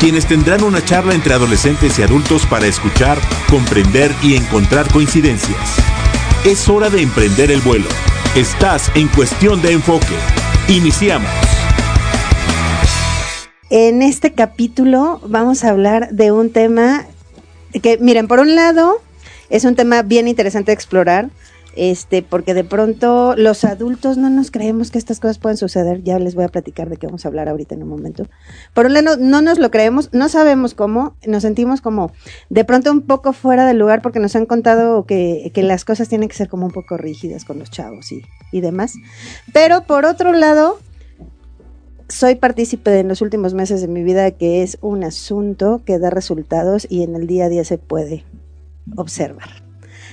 quienes tendrán una charla entre adolescentes y adultos para escuchar, comprender y encontrar coincidencias. Es hora de emprender el vuelo. Estás en cuestión de enfoque. Iniciamos. En este capítulo vamos a hablar de un tema que, miren, por un lado, es un tema bien interesante de explorar, este, porque de pronto los adultos no nos creemos que estas cosas pueden suceder. Ya les voy a platicar de qué vamos a hablar ahorita en un momento. Por un lado, no nos lo creemos, no sabemos cómo, nos sentimos como de pronto un poco fuera del lugar porque nos han contado que, las cosas tienen que ser como un poco rígidas con los chavos y, y demás. Pero por otro lado, soy partícipe en los últimos meses de mi vida que es un asunto que da resultados y en el día a día se puede observar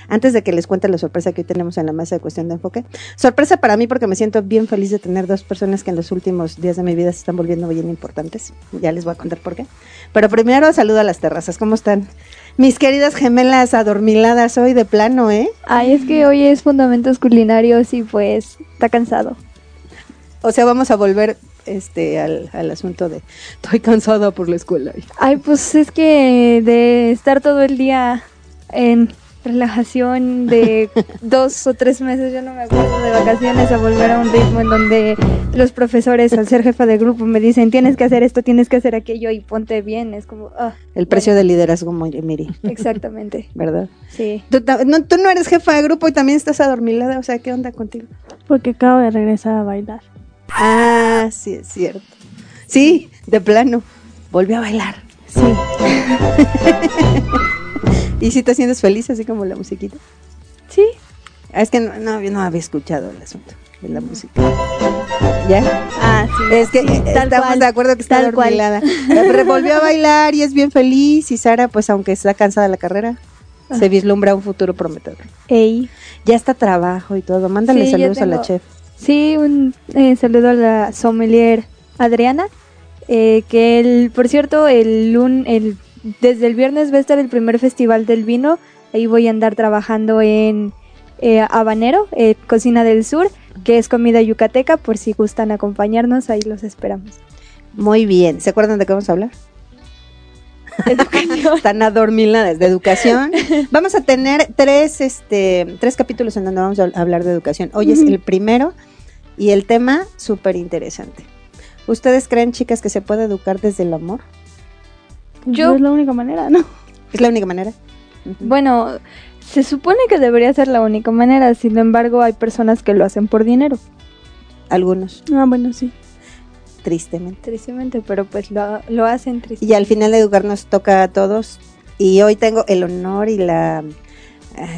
antes de que les cuente la sorpresa que hoy tenemos en la mesa de cuestión de enfoque. Sorpresa para mí porque me siento bien feliz de tener dos personas que en los últimos días de mi vida se están volviendo bien importantes. Ya les voy a contar por qué. Pero primero saludo a las terrazas. ¿Cómo están? Mis queridas gemelas adormiladas hoy de plano, ¿eh? Ay, es que hoy es fundamentos culinarios y pues está cansado. O sea, vamos a volver este al, al, asunto de estoy cansada por la escuela. Ay, pues es que de estar todo el día en relajación de dos o tres meses, yo no me acuerdo, de vacaciones a volver a un ritmo en donde los profesores, al ser jefa de grupo, me dicen, tienes que hacer esto, tienes que hacer aquello y ponte bien. Es como, ah, El precio del liderazgo, Miri. Exactamente. ¿Verdad? Sí. ¿Tú no, tú no eres jefa de grupo y también estás adormilada, o sea, ¿qué onda contigo? Porque acabo de regresar a bailar. Ah, sí, es cierto. Sí, de plano. Volvió a bailar. Sí. ¿Y si te sientes feliz así como la musiquita? Sí. Ah, es que no, no, no había escuchado el asunto de la música. ¿Ya? Ah, sí. Es que sí, estamos cual, de acuerdo que está dormilada. Volvió a bailar y es bien feliz. Y Sara, pues aunque está cansada de la carrera, ah. se vislumbra un futuro prometedor. Ey. Ya está trabajo y todo. Mándale sí, saludos tengo, a la chef. Sí, un eh, saludo a la sommelier Adriana. Eh, que el, por cierto, el, un, el desde el viernes va a estar el primer festival del vino. Ahí voy a andar trabajando en eh, Habanero, eh, Cocina del Sur, que es comida yucateca. Por si gustan acompañarnos, ahí los esperamos. Muy bien. ¿Se acuerdan de qué vamos a hablar? Educación. Están adormiladas de educación. Vamos a tener tres, este, tres capítulos en donde vamos a hablar de educación. Hoy es el primero y el tema súper interesante. ¿Ustedes creen, chicas, que se puede educar desde el amor? Yo, no es la única manera, ¿no? Es la única manera. Uh -huh. Bueno, se supone que debería ser la única manera, sin embargo hay personas que lo hacen por dinero. Algunos. Ah, bueno, sí. Tristemente. Tristemente, pero pues lo, lo hacen tristemente. Y al final de educar nos toca a todos. Y hoy tengo el honor y la,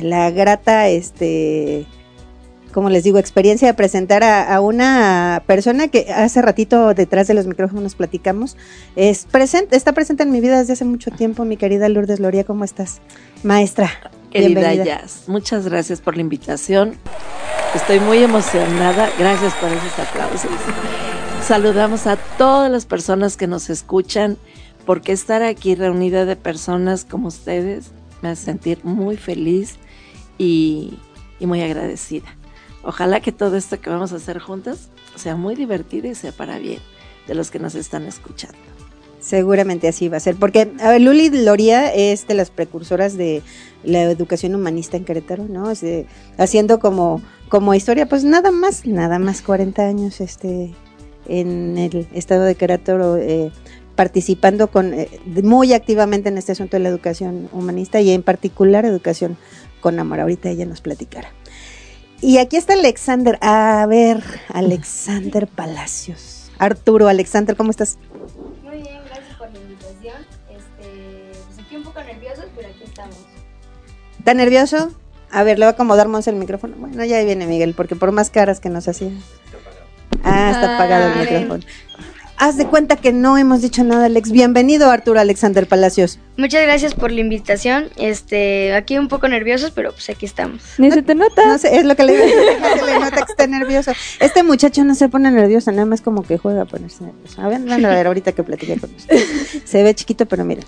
la grata, este, como les digo, experiencia de presentar a, a, una persona que hace ratito detrás de los micrófonos platicamos. Es presente, está presente en mi vida desde hace mucho tiempo, mi querida Lourdes Loría, ¿cómo estás? Maestra. Querida Jazz, muchas gracias por la invitación. Estoy muy emocionada. Gracias por esos aplausos. Saludamos a todas las personas que nos escuchan, porque estar aquí reunida de personas como ustedes me hace sentir muy feliz y, y muy agradecida. Ojalá que todo esto que vamos a hacer juntas sea muy divertido y sea para bien de los que nos están escuchando. Seguramente así va a ser, porque a ver, Luli Loría es de las precursoras de la educación humanista en Querétaro, ¿no? Haciendo como, como historia, pues nada más, nada más 40 años este, en el estado de Querétaro, eh, participando con, eh, muy activamente en este asunto de la educación humanista y en particular educación con amor. Ahorita ella nos platicará. Y aquí está Alexander. A ver, Alexander Palacios. Arturo, Alexander, ¿cómo estás? Muy bien, gracias por la invitación. Este, pues aquí un poco nerviosos, pero aquí estamos. ¿Está nervioso? A ver, le voy a acomodar más el micrófono. Bueno, ya viene Miguel, porque por más caras que nos hacía. Ah, está apagado el Ah, micrófono. Haz de cuenta que no hemos dicho nada, Alex. Bienvenido, Arturo Alexander Palacios. Muchas gracias por la invitación. Este, aquí un poco nerviosos, pero pues aquí estamos. Ni se te nota. No sé, es lo que le digo. se le nota que está nervioso. Este muchacho no se pone nervioso, nada más como que juega a ponerse nervioso. A ver, van a ver ahorita que platiqué con usted. Se ve chiquito, pero mira.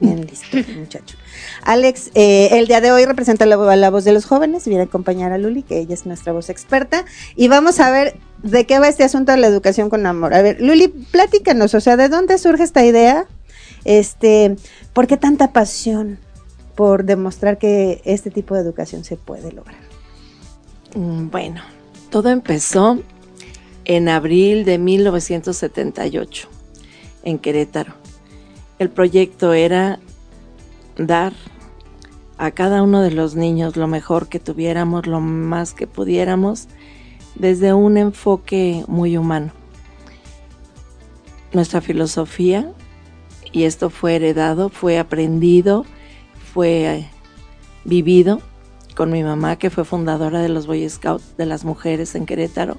Bien listo, muchacho. Alex, eh, el día de hoy representa la, la voz de los jóvenes. Viene a acompañar a Luli, que ella es nuestra voz experta. Y vamos a ver de qué va este asunto de la educación con amor. A ver, Luli, platícanos, o sea, ¿de dónde surge esta idea? Este, ¿por qué tanta pasión por demostrar que este tipo de educación se puede lograr? Mm, Bueno, todo empezó en abril de 1978 en Querétaro. El proyecto era dar a cada uno de los niños lo mejor que tuviéramos, lo más que pudiéramos, desde un enfoque muy humano. Nuestra filosofía, y esto fue heredado, fue aprendido, fue eh, vivido con mi mamá, que fue fundadora de los Boy Scouts de las mujeres en Querétaro.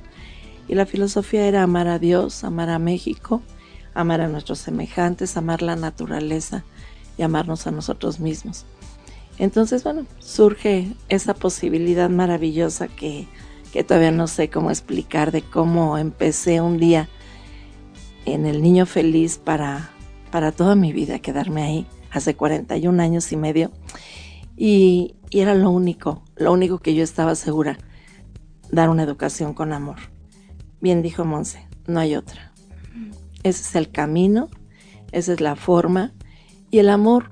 Y la filosofía era amar a Dios, amar a México, amar a nuestros semejantes, amar la naturaleza y amarnos a nosotros mismos. Entonces, bueno, surge esa posibilidad maravillosa que, que todavía no sé cómo explicar de cómo empecé un día en el Niño Feliz para, para toda mi vida quedarme ahí, hace 41 años y medio. Y, y era lo único, lo único que yo estaba segura, dar una educación con amor. Bien dijo Monse, no hay otra. Ese es el camino, esa es la forma. Y el amor,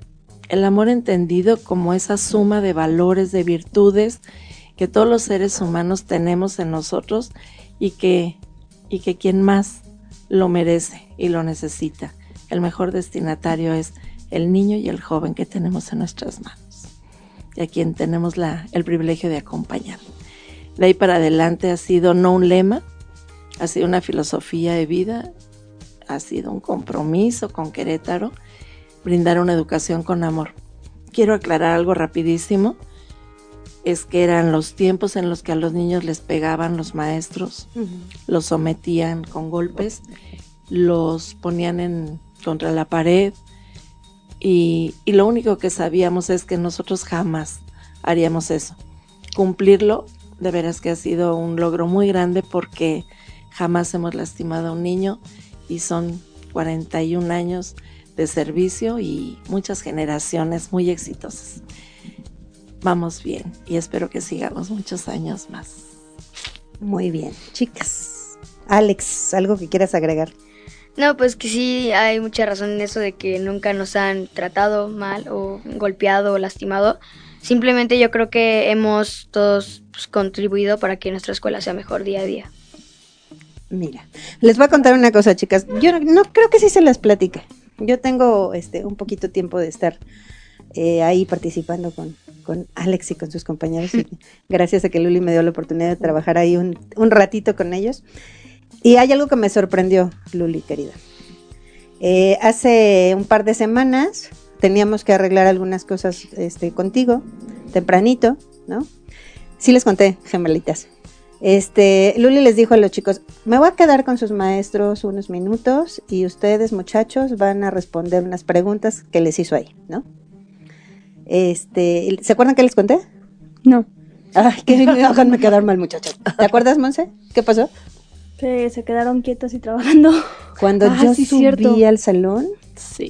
el amor entendido como esa suma de valores, de virtudes que todos los seres humanos tenemos en nosotros y que, y que quien más lo merece y lo necesita. El mejor destinatario es el niño y el joven que tenemos en nuestras manos y a quien tenemos la, el privilegio de acompañar. De ahí para adelante ha sido no un lema, ha sido una filosofía de vida, ha sido un compromiso con Querétaro, brindar una educación con amor. Quiero aclarar algo rapidísimo, es que eran los tiempos en los que a los niños les pegaban los maestros, los sometían con golpes, los ponían en, contra la pared, y, y, lo único que sabíamos es que nosotros jamás haríamos eso. Cumplirlo, de veras que ha sido un logro muy grande porque jamás hemos lastimado a un niño y son 41 años de servicio y muchas generaciones muy exitosas. Vamos bien y espero que sigamos muchos años más. Muy bien, chicas. Alex, ¿algo que quieras agregar? No, pues que sí hay mucha razón en eso de que nunca nos han tratado mal o golpeado o lastimado. Simplemente yo creo que hemos todos pues, contribuido para que nuestra escuela sea mejor día a día. Mira, les voy a contar una cosa, chicas. Yo no, no creo que sí se las platique. Yo tengo este un poquito tiempo de estar eh, ahí participando con, con, Alex y con sus compañeros. Y gracias a que Luli me dio la oportunidad de trabajar ahí un, un ratito con ellos. Y hay algo que me sorprendió, Luli, querida. Eh, hace un par de semanas teníamos que arreglar algunas cosas este, contigo, tempranito, ¿no? Sí les conté, gemelitas. Este, Luli les dijo a los chicos, me voy a quedar con sus maestros unos minutos y ustedes, muchachos, van a responder unas preguntas que les hizo ahí, ¿no? Este, ¿se acuerdan que les conté? No. Ay, que me quedar mal, muchachos. ¿Te acuerdas, Monse? ¿Qué pasó? Que se quedaron quietos y trabajando. Cuando Ah, yo sí, subí cierto. al salón,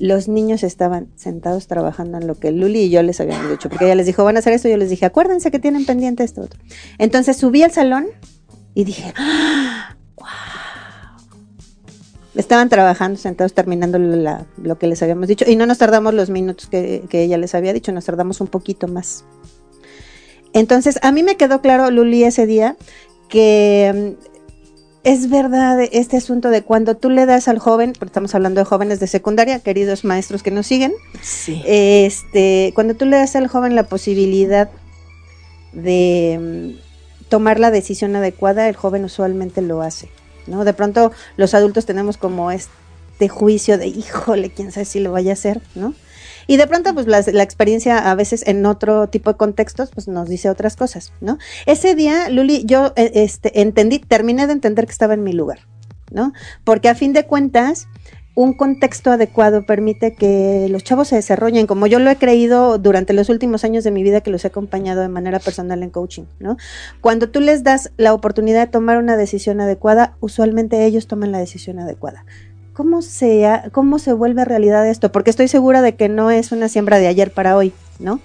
Los niños estaban sentados trabajando en lo que Luli y yo les habíamos dicho, porque ella les dijo, van a hacer esto, yo les dije, acuérdense que tienen pendiente esto. Entonces subí al salón y dije, ¡Ah! ¡wow! Estaban trabajando, sentados, terminando lo que les habíamos dicho, y no nos tardamos los minutos que, que ella les había dicho, nos tardamos un poquito más. Entonces, a mí me quedó claro, Luli, ese día, que mm, es verdad este asunto de cuando tú le das al joven, porque estamos hablando de jóvenes de secundaria, queridos maestros que nos siguen, Sí. este, cuando tú le das al joven la posibilidad de mm, tomar la decisión adecuada, el joven usualmente lo hace, ¿no? De pronto los adultos tenemos como este juicio de, híjole, quién sabe si lo vaya a hacer, ¿no? Y de pronto, pues la, experiencia a veces en otro tipo de contextos, pues nos dice otras cosas, ¿no? Ese día, Luli, yo eh, este, entendí, terminé de entender que estaba en mi lugar. ¿no? Porque a fin de cuentas, un contexto adecuado permite que los chavos se desarrollen, como yo lo he creído durante los últimos años de mi vida que los he acompañado de manera personal en coaching, ¿no? Cuando tú les das la oportunidad de tomar una decisión adecuada, usualmente ellos toman la decisión adecuada. ¿Cómo se, ¿Cómo se vuelve realidad esto? Porque estoy segura de que no es una siembra de ayer para hoy, ¿no?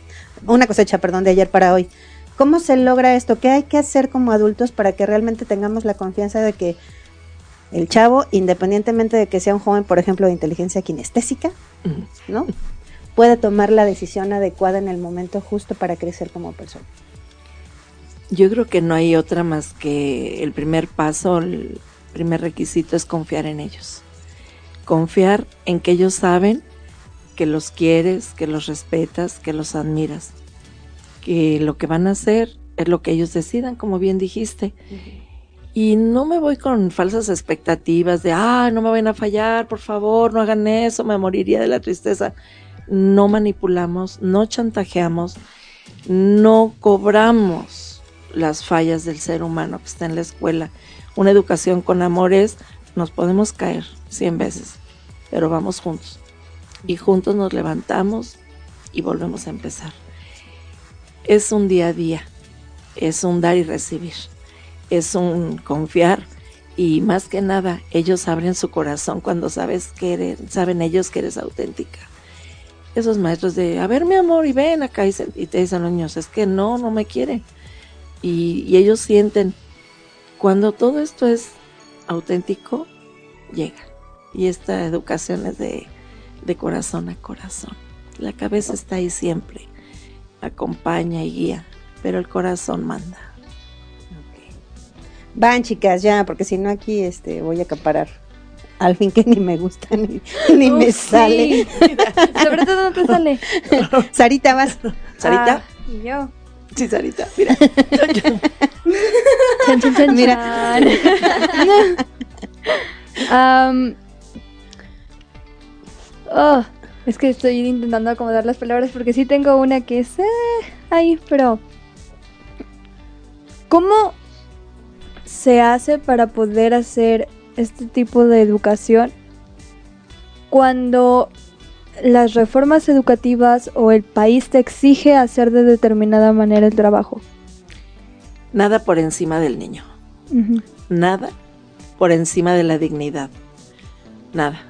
Una cosecha, perdón, de ayer para hoy. ¿Cómo se logra esto? ¿Qué hay que hacer como adultos para que realmente tengamos la confianza de que el chavo, independientemente de que sea un joven, por ejemplo, de inteligencia kinestésica, ¿no? Puede tomar la decisión adecuada en el momento justo para crecer como persona. Yo creo que no hay otra más que el primer paso, el primer requisito es confiar en ellos. Confiar en que ellos saben que los quieres, que los respetas, que los admiras, que lo que van a hacer es lo que ellos decidan, como bien dijiste. Y no me voy con falsas expectativas de, ah, no me van a fallar, por favor, no hagan eso, me moriría de la tristeza. No manipulamos, no chantajeamos, no cobramos las fallas del ser humano que está en la escuela. Una educación con amores, nos podemos caer cien veces, pero vamos juntos. Y juntos nos levantamos y volvemos a empezar. Es un día a día, es un dar y recibir es un confiar y más que nada ellos abren su corazón cuando sabes que eres, saben ellos que eres auténtica. Esos maestros de, a ver mi amor y ven acá y, te dicen los niños, es que no, no me quieren. Y, ellos sienten, cuando todo esto es auténtico, llega. Y esta educación es de, de corazón a corazón. La cabeza está ahí siempre, acompaña y guía, pero el corazón manda. Van, chicas, ya, porque si no aquí este voy a acaparar. Al fin que ni me gusta ni, ni me sale. Sobre todo no te sale. Sarita, vas. Sarita. Ah, y yo. Sí, Sarita, mira. chan, chan, chan, mira. um, oh, es que estoy intentando acomodar las palabras porque sí tengo una que es eh, ahí, pero ¿cómo se hace para poder hacer este tipo de educación cuando las reformas educativas o el país te exige hacer de determinada manera el trabajo? Nada por encima del niño. Nada por encima de la dignidad. Nada.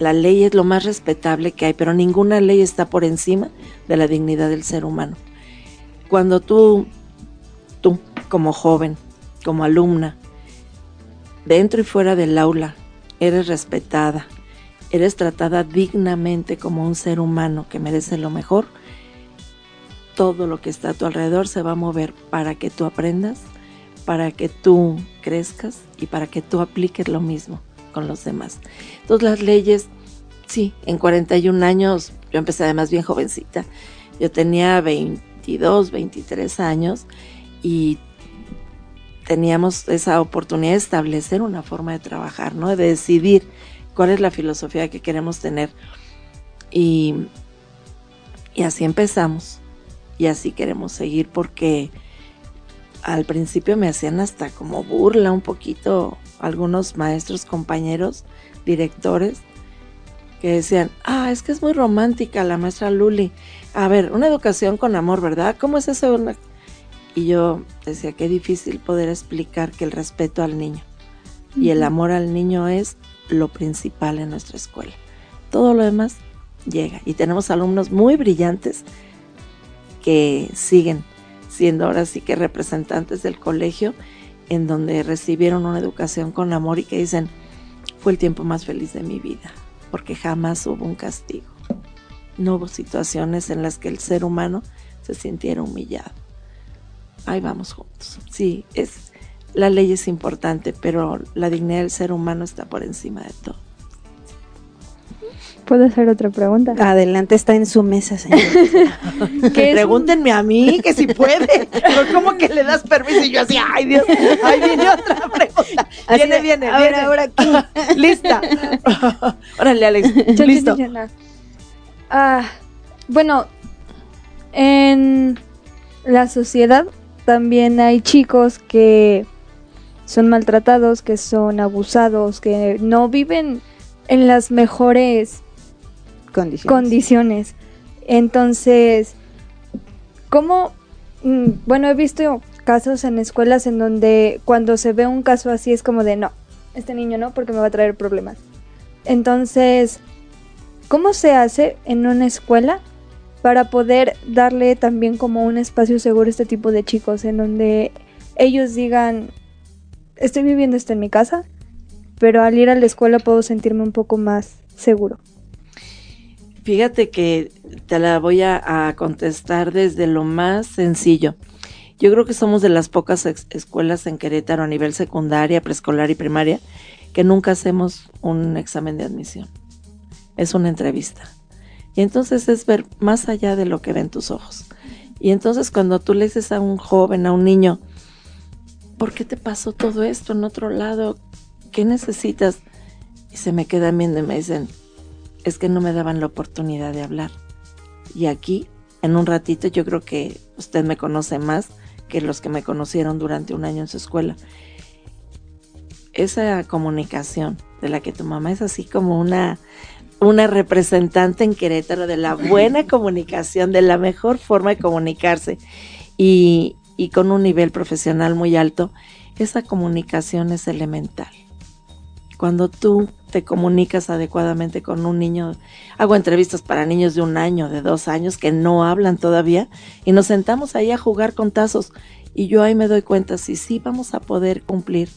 La ley es lo más respetable que hay, pero ninguna ley está por encima de la dignidad del ser humano. Cuando tú, tú como joven, como alumna, dentro y fuera del aula, eres respetada, eres tratada dignamente como un ser humano que merece lo mejor, todo lo que está a tu alrededor se va a mover para que tú aprendas, para que tú crezcas y para que tú apliques lo mismo con los demás. Entonces las leyes, sí, en 41 años, yo empecé además bien jovencita, yo tenía 22, 23 años y teníamos esa oportunidad de establecer una forma de trabajar, ¿no? De decidir cuál es la filosofía que queremos tener. Y, y así empezamos. Y así queremos seguir porque al principio me hacían hasta como burla un poquito algunos maestros, compañeros, directores, que decían, ah, es que es muy romántica la maestra Luli. A ver, una educación con amor, ¿verdad? ¿Cómo es eso? Y yo decía, qué difícil poder explicar que el respeto al niño y el amor al niño es lo principal en nuestra escuela. Todo lo demás llega. Y tenemos alumnos muy brillantes que siguen siendo ahora sí que representantes del colegio, en donde recibieron una educación con amor y que dicen, fue el tiempo más feliz de mi vida, porque jamás hubo un castigo. No hubo situaciones en las que el ser humano se sintiera humillado ahí vamos juntos. Sí, es la ley es importante, pero la dignidad del ser humano está por encima de todo. ¿Puedo hacer otra pregunta? Adelante, está en su mesa, señor. Pregúntenme a mí que si puede. ¿Cómo que le das permiso? Y yo así, ay Dios, ahí viene otra pregunta. Viene, viene, ahora, viene. Ahora aquí. Lista. Órale, Alex. Listo. Ah, bueno, en la sociedad también hay chicos que son maltratados, que son abusados, que no viven en las mejores Condiciones. Entonces, ¿cómo? Mm, Bueno, he visto casos en escuelas en donde cuando se ve un caso así es como de no, este niño no, porque me va a traer problemas. Entonces, ¿cómo se hace en una escuela para poder darle también como un espacio seguro a este tipo de chicos en donde ellos digan, estoy viviendo esto en mi casa, pero al ir a la escuela puedo sentirme un poco más seguro? Fíjate que te la voy a, a contestar desde lo más sencillo. Yo creo que somos de las pocas escuelas en Querétaro a nivel secundaria, preescolar y primaria que nunca hacemos un examen de admisión. Es una entrevista. Y entonces es ver más allá de lo que ven tus ojos. Y entonces cuando tú le dices a un joven, a un niño, ¿por qué te pasó todo esto en otro lado? ¿Qué necesitas? Y se me quedan viendo y me dicen, es que no me daban la oportunidad de hablar. Y aquí, en un ratito, yo creo que usted me conoce más que los que me conocieron durante un año en su escuela. Esa comunicación de la que tu mamá es así como una, una representante en Querétaro de la buena comunicación, de la mejor forma de comunicarse y, y con un nivel profesional muy alto, esa comunicación es elemental cuando tú te comunicas adecuadamente con un niño, hago entrevistas para niños de un año, de dos años, que no hablan todavía, y nos sentamos ahí a jugar con tazos, y yo ahí me doy cuenta si sí vamos a poder cumplir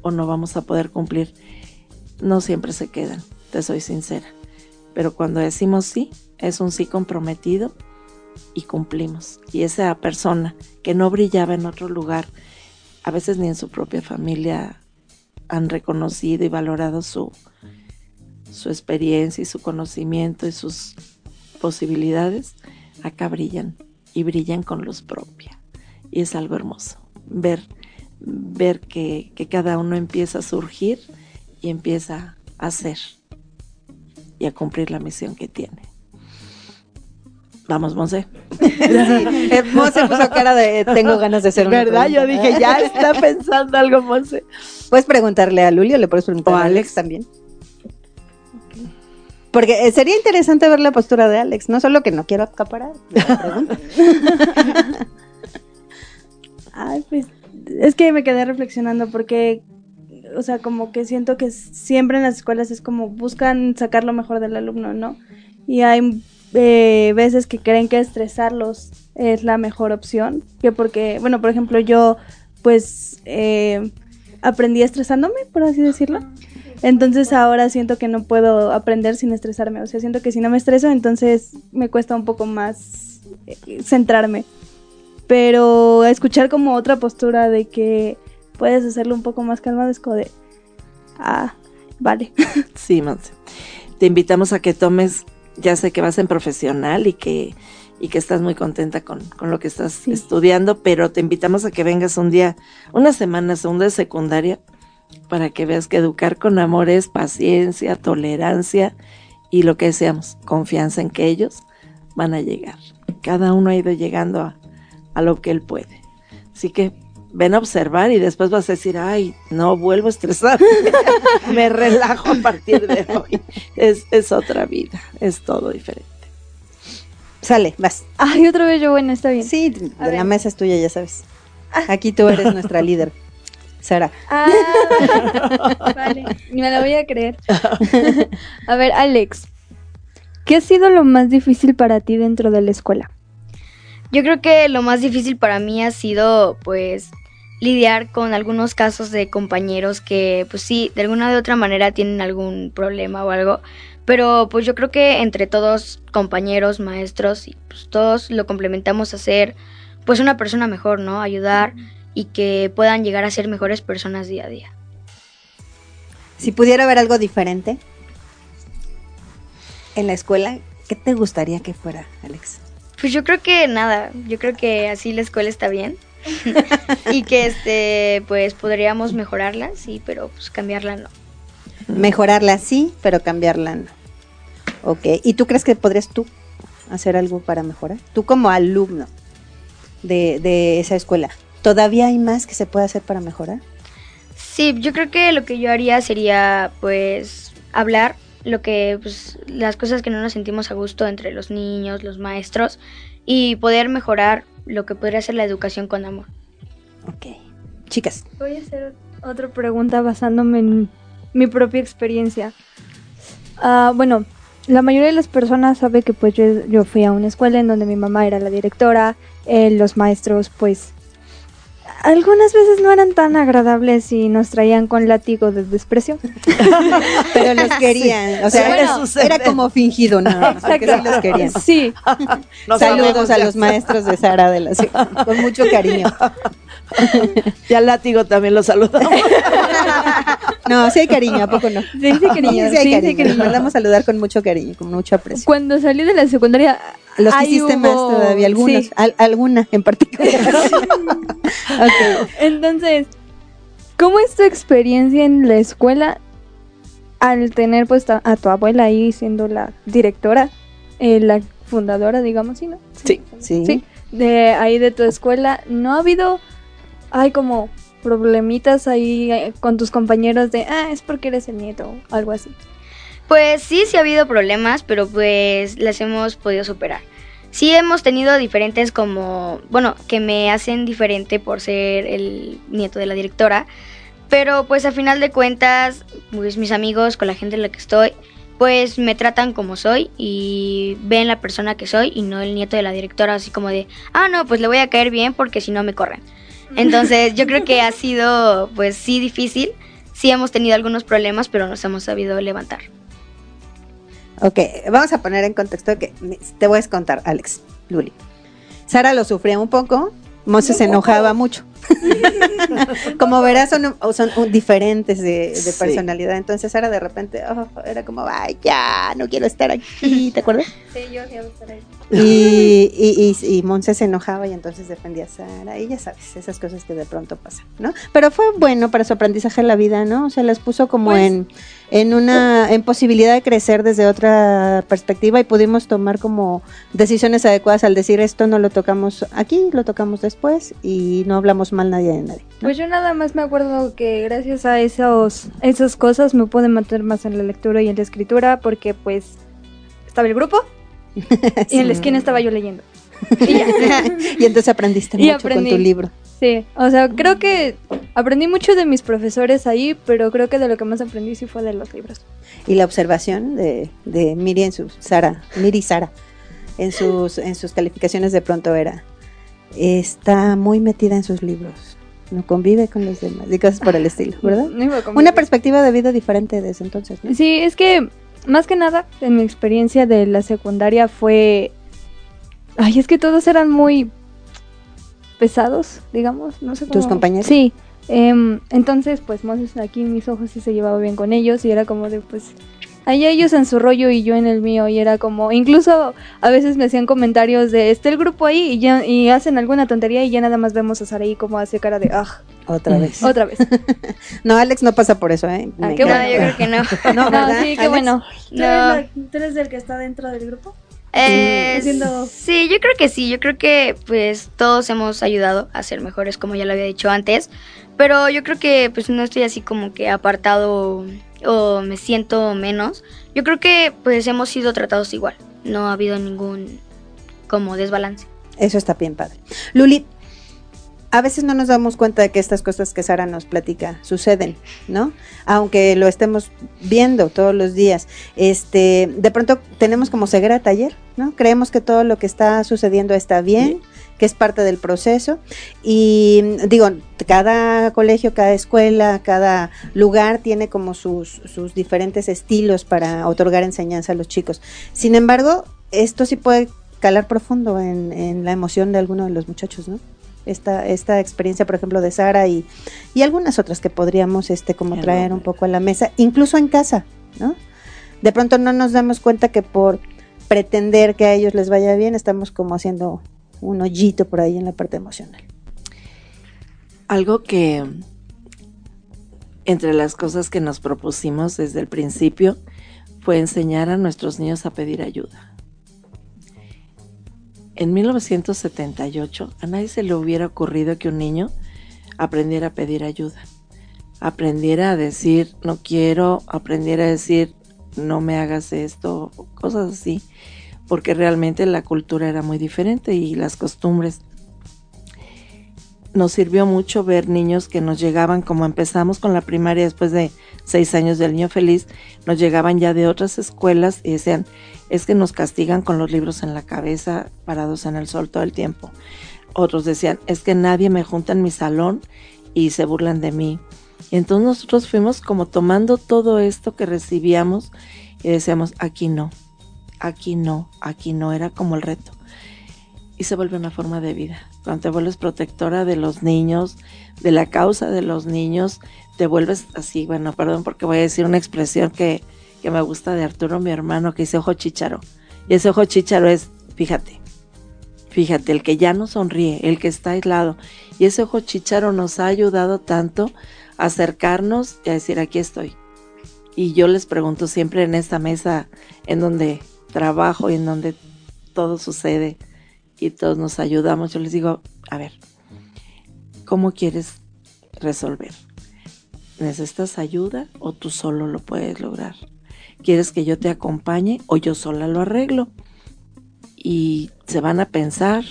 o no vamos a poder cumplir. No siempre se quedan, te soy sincera, pero cuando decimos sí, es un sí comprometido y cumplimos. Y esa persona que no brillaba en otro lugar, a veces ni en su propia familia han reconocido y valorado su, su experiencia y su conocimiento y sus posibilidades, acá brillan y brillan con luz propia. Y es algo hermoso ver, ver que, que cada uno empieza a surgir y empieza a hacer y a cumplir la misión que tiene. Vamos, Monse. Eh, Monse puso cara de tengo ganas de hacer una ¿Verdad? Yo dije, ya está pensando algo, Monse. Puedes preguntarle a Lulio, le puedes preguntar O a Alex Alex. también. Porque eh, sería interesante ver la postura de Alex, no solo que no quiero acaparar. Ay, pues es que me quedé reflexionando porque, o sea, como que siento que siempre en las escuelas es como buscan sacar lo mejor del alumno, ¿no? Y hay eh, veces que creen que estresarlos es la mejor opción, que porque, bueno, por ejemplo, yo pues eh, aprendí estresándome, por así decirlo. Entonces ahora siento que no puedo aprender sin estresarme. O sea, siento que si no me estreso, entonces me cuesta un poco más eh, centrarme. Pero escuchar como otra postura de que puedes hacerlo un poco más calmado es como de... Ah, vale. Sí, Monse. Te invitamos a que tomes, ya sé que vas en profesional y que, y que estás muy contenta con, con lo que estás Sí. estudiando, pero te invitamos a que vengas un día, una semana segunda de secundaria, para que veas que educar con amor es paciencia, tolerancia y lo que deseamos, confianza en que ellos van a llegar. Cada uno ha ido llegando a, a lo que él puede. Así que ven a observar y después vas a decir, ay, no vuelvo a estresar, me relajo a partir de hoy. Es, es otra vida, es todo diferente. Sale, vas. Ay, otra vez yo, bueno, está bien. Sí, de A la ver. mesa es tuya, ya sabes. Aquí tú eres nuestra líder. Sara. Ah, vale, ni me la voy a creer. a ver, Alex, ¿qué ha sido lo más difícil para ti dentro de la escuela? Yo creo que lo más difícil para mí ha sido pues lidiar con algunos casos de compañeros que pues sí, de alguna de otra manera tienen algún problema o algo, pero pues yo creo que entre todos compañeros, maestros y pues todos lo complementamos a ser pues una persona mejor, ¿no? Ayudar y que puedan llegar a ser mejores personas día a día. Si pudiera haber algo diferente en la escuela, ¿qué te gustaría que fuera, Alex? Pues yo creo que nada, yo creo que así la escuela está bien. y que este pues podríamos mejorarla, sí, pero pues cambiarla no. Mejorarla sí, pero cambiarla no. Ok, ¿y tú crees que podrías tú hacer algo para mejorar? Tú como alumno de, de esa escuela, ¿todavía hay más que se puede hacer para mejorar? Sí, yo creo que lo que yo haría sería pues hablar lo que pues las cosas que no nos sentimos a gusto entre los niños, los maestros y poder mejorar lo que podría ser la educación con amor. Ok. Chicas. Voy a hacer otra pregunta basándome en mi propia experiencia. Ah, bueno, la mayoría de las personas sabe que pues yo, yo fui a una escuela en donde mi mamá era la directora, eh, los maestros pues algunas veces no eran tan agradables y nos traían con látigo de desprecio. Pero los querían. O sea, Bueno, era, sucede. era como fingido, nada más, porque sí los querían. Sí, No Saludos a los maestros de Sara de la ciudad, con mucho cariño. Y al látigo también lo saludamos. No, sí hay cariño, ¿a poco no? sí, sí, cariño, sí hay sí, sí, cariño. Nos cariño. mandamos saludar con mucho cariño, con mucho aprecio. Cuando salí de la secundaria, Los que ahí hiciste más todavía, algunos, sí. al- alguna en particular. Entonces, ¿cómo es tu experiencia en la escuela al tener pues a tu abuela ahí siendo la directora, eh, la fundadora, digamos, ¿sí, no? Sí. Sí. Sí, de ahí de tu escuela, ¿no ha habido, hay como problemitas ahí eh, con tus compañeros de, ah, es porque eres el nieto o algo así? Pues sí, sí ha habido problemas, pero pues las hemos podido superar. Sí hemos tenido diferentes como, bueno, que me hacen diferente por ser el nieto de la directora, pero pues a final de cuentas, pues mis amigos, con la gente en la que estoy, pues me tratan como soy y ven la persona que soy y no el nieto de la directora, así como de, ah, no, pues le voy a caer bien porque si no me corren. Entonces yo creo que ha sido, pues sí, difícil. Sí hemos tenido algunos problemas, pero nos hemos sabido levantar. Ok, vamos a poner en contexto que me- te voy a contar, Alex, Luli. Sara lo sufría un poco, Monse se enojaba mucho. como verás, son, son diferentes de, personalidad. Entonces Sara de repente oh, era como, ay, ya, no quiero estar aquí, ¿te acuerdas? Sí, yo sí estar ahí. Y, y, y, y Monse se enojaba y entonces defendía a Sara. Y ya sabes, esas cosas que de pronto pasan, ¿no? Pero fue bueno para su aprendizaje en la vida, ¿no? O sea, las puso como Pues- en, en una en posibilidad de crecer desde otra perspectiva y pudimos tomar como decisiones adecuadas al decir esto no lo tocamos aquí, lo tocamos después y no hablamos mal nadie de nadie. ¿no? Pues yo nada más me acuerdo que gracias a esos, esas cosas me pude meter más en la lectura y en la escritura porque pues estaba el grupo y en la esquina estaba yo leyendo. Y entonces aprendiste Y mucho aprendí. con tu libro. Sí, o sea, creo que aprendí mucho de mis profesores ahí, pero creo que de lo que más aprendí sí fue de los libros. y la observación de, de Miri en su Sara, Miri Sara, en sus, en sus calificaciones de pronto era, está muy metida en sus libros, no convive con los demás, y cosas por el estilo, ¿verdad? No. Una perspectiva de vida diferente desde entonces, ¿no? Sí, es que más que nada en mi experiencia de la secundaria fue... Ay, es que todos eran muy pesados, digamos, no sé cómo... ¿Tus compañeros? Sí. em, entonces, pues Moses aquí en mis ojos sí se llevaba bien con ellos y era como de, pues, ahí ellos en su rollo y yo en el mío y era como, incluso a veces me hacían comentarios de, está el grupo ahí y, ya, y hacen alguna tontería y ya nada más vemos a Saraí como hace cara de, ah, Otra vez. otra vez. No, Alex no pasa por eso, ¿eh? Ah, qué No, encanta. yo creo que no. No, No, ¿verdad, sí, qué Alex? bueno. ¿Tú, No. eres la- tú eres el que está dentro del grupo? Eh, Sí, yo creo que sí. Yo creo que pues todos hemos ayudado a ser mejores, como ya lo había dicho antes. Pero yo creo que pues no estoy así como que apartado o me siento menos. Yo creo que pues hemos sido tratados igual. No ha habido ningún como desbalance. Eso está bien padre. Luli, a veces no nos damos cuenta de que estas cosas que Sara nos platica suceden, ¿no? Aunque lo estemos viendo todos los días. Este, de pronto tenemos como ceguera taller, ¿no? Creemos que todo lo que está sucediendo está bien, que es parte del proceso. Y digo, cada colegio, cada escuela, cada lugar tiene como sus, sus diferentes estilos para otorgar enseñanza a los chicos. Sin embargo, esto sí puede calar profundo en, en la emoción de alguno de los muchachos, ¿no? Esta, esta experiencia, por ejemplo, de Sara y, y algunas otras que podríamos este, como traer un poco a la mesa, incluso en casa, ¿no? De pronto no nos damos cuenta que por pretender que a ellos les vaya bien, estamos como haciendo un hoyito por ahí en la parte emocional. Algo que entre las cosas que nos propusimos desde el principio fue enseñar a nuestros niños a pedir ayuda. En 1978 a nadie se le hubiera ocurrido que un niño aprendiera a pedir ayuda. aprendiera a decir no quiero, aprendiera a decir no me hagas esto, cosas así, porque realmente la cultura era muy diferente y las costumbres. Nos sirvió mucho ver niños que nos llegaban, como empezamos con la primaria después de seis años del niño feliz, nos llegaban ya de otras escuelas y decían, es que nos castigan con los libros en la cabeza, parados en el sol todo el tiempo. Otros decían, es que nadie me junta en mi salón y se burlan de mí. Y entonces nosotros fuimos como tomando todo esto que recibíamos y decíamos, aquí no, aquí no, aquí no, era como el reto. Se vuelve una forma de vida. Cuando te vuelves protectora de los niños, de la causa de los niños, te vuelves así, bueno, perdón porque voy a decir una expresión que, que me gusta de Arturo, mi hermano, que dice ojo chicharo. Y ese ojo chicharo es, fíjate, Fíjate, el que ya no sonríe, el que está aislado. Y ese ojo chicharo nos ha ayudado tanto a acercarnos y a decir, aquí estoy. Y yo les pregunto siempre en esta mesa en donde trabajo y en donde todo sucede todos nos ayudamos, yo les digo, a ver, ¿cómo quieres resolver? ¿Necesitas ayuda o tú solo lo puedes lograr? ¿Quieres que yo te acompañe o yo sola lo arreglo? y se van a pensar,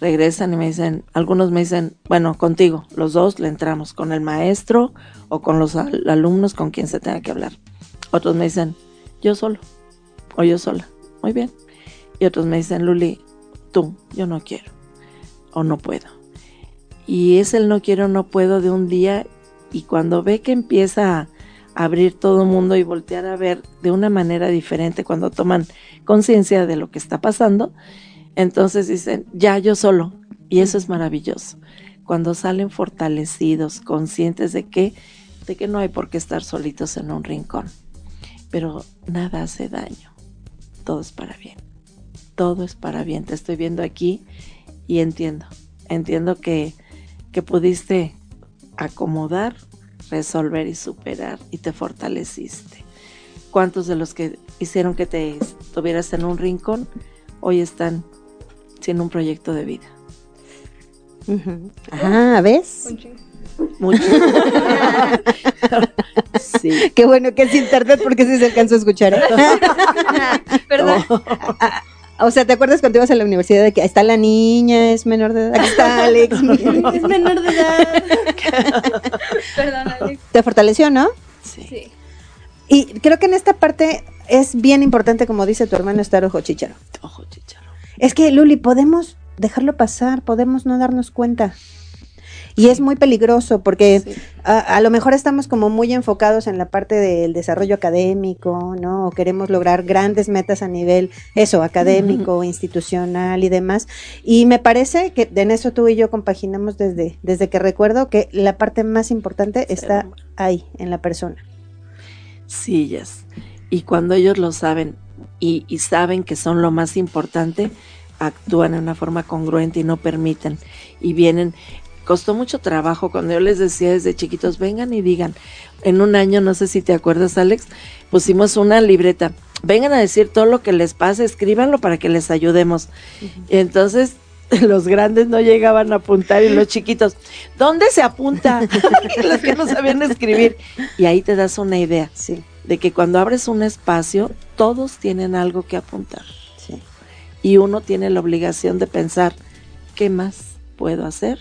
regresan y me dicen, algunos me dicen, bueno, contigo, los dos le entramos, con el maestro o con los alumnos con quien se tenga que hablar. Otros me dicen, yo solo o yo sola, muy bien. Y otros me dicen, Luli, tú, yo no quiero o no puedo. Y es el no quiero, no puedo de un día y cuando ve que empieza a abrir todo el mundo y voltear a ver de una manera diferente cuando toman conciencia de lo que está pasando, entonces dicen, ya yo solo. Y eso es maravilloso. Cuando salen fortalecidos, conscientes de que, de que no hay por qué estar solitos en un rincón. Pero nada hace daño. Todo es para bien. Todo es para bien. Te estoy viendo aquí y entiendo. Entiendo que, que pudiste acomodar, resolver y superar y te fortaleciste. ¿Cuántos de los que hicieron que te estuvieras en un rincón hoy están sin un proyecto de vida? Ah, ¿ves? Mucho. sí. Qué bueno que es internet porque sí se alcanzó a escuchar. ¿eh? ¿Verdad? O sea, ¿te acuerdas cuando ibas a la universidad de que está la niña, es menor de edad? Aquí está Alex. es menor de edad. Perdón, Alex. Te fortaleció, ¿no? Sí. Y creo que en esta parte es bien importante, como dice tu hermano, estar ojo chicharo. Ojo chicharo. Es que, Luli, podemos dejarlo pasar, podemos no darnos cuenta. Y es muy peligroso porque a, lo mejor estamos como muy enfocados en la parte del desarrollo académico, ¿no? O queremos lograr grandes metas a nivel, eso, académico, institucional y demás. Y me parece que en eso tú y yo compaginamos desde, desde que recuerdo que la parte más importante está ahí, en la persona. Sí, yes. Y cuando ellos lo saben y, y saben que son lo más importante, actúan de una forma congruente y no permiten. Y vienen, costó mucho trabajo cuando yo les decía desde chiquitos, vengan y digan, en un año, no sé si te acuerdas Alex, pusimos una libreta, vengan a decir todo lo que les pase, escríbanlo para que les ayudemos. Y entonces los grandes no llegaban a apuntar y los chiquitos, ¿dónde se apunta? los que no sabían escribir. Y ahí te das una idea Sí, de que cuando abres un espacio, todos tienen algo que apuntar. sí. Y uno tiene la obligación de pensar, ¿qué más puedo hacer?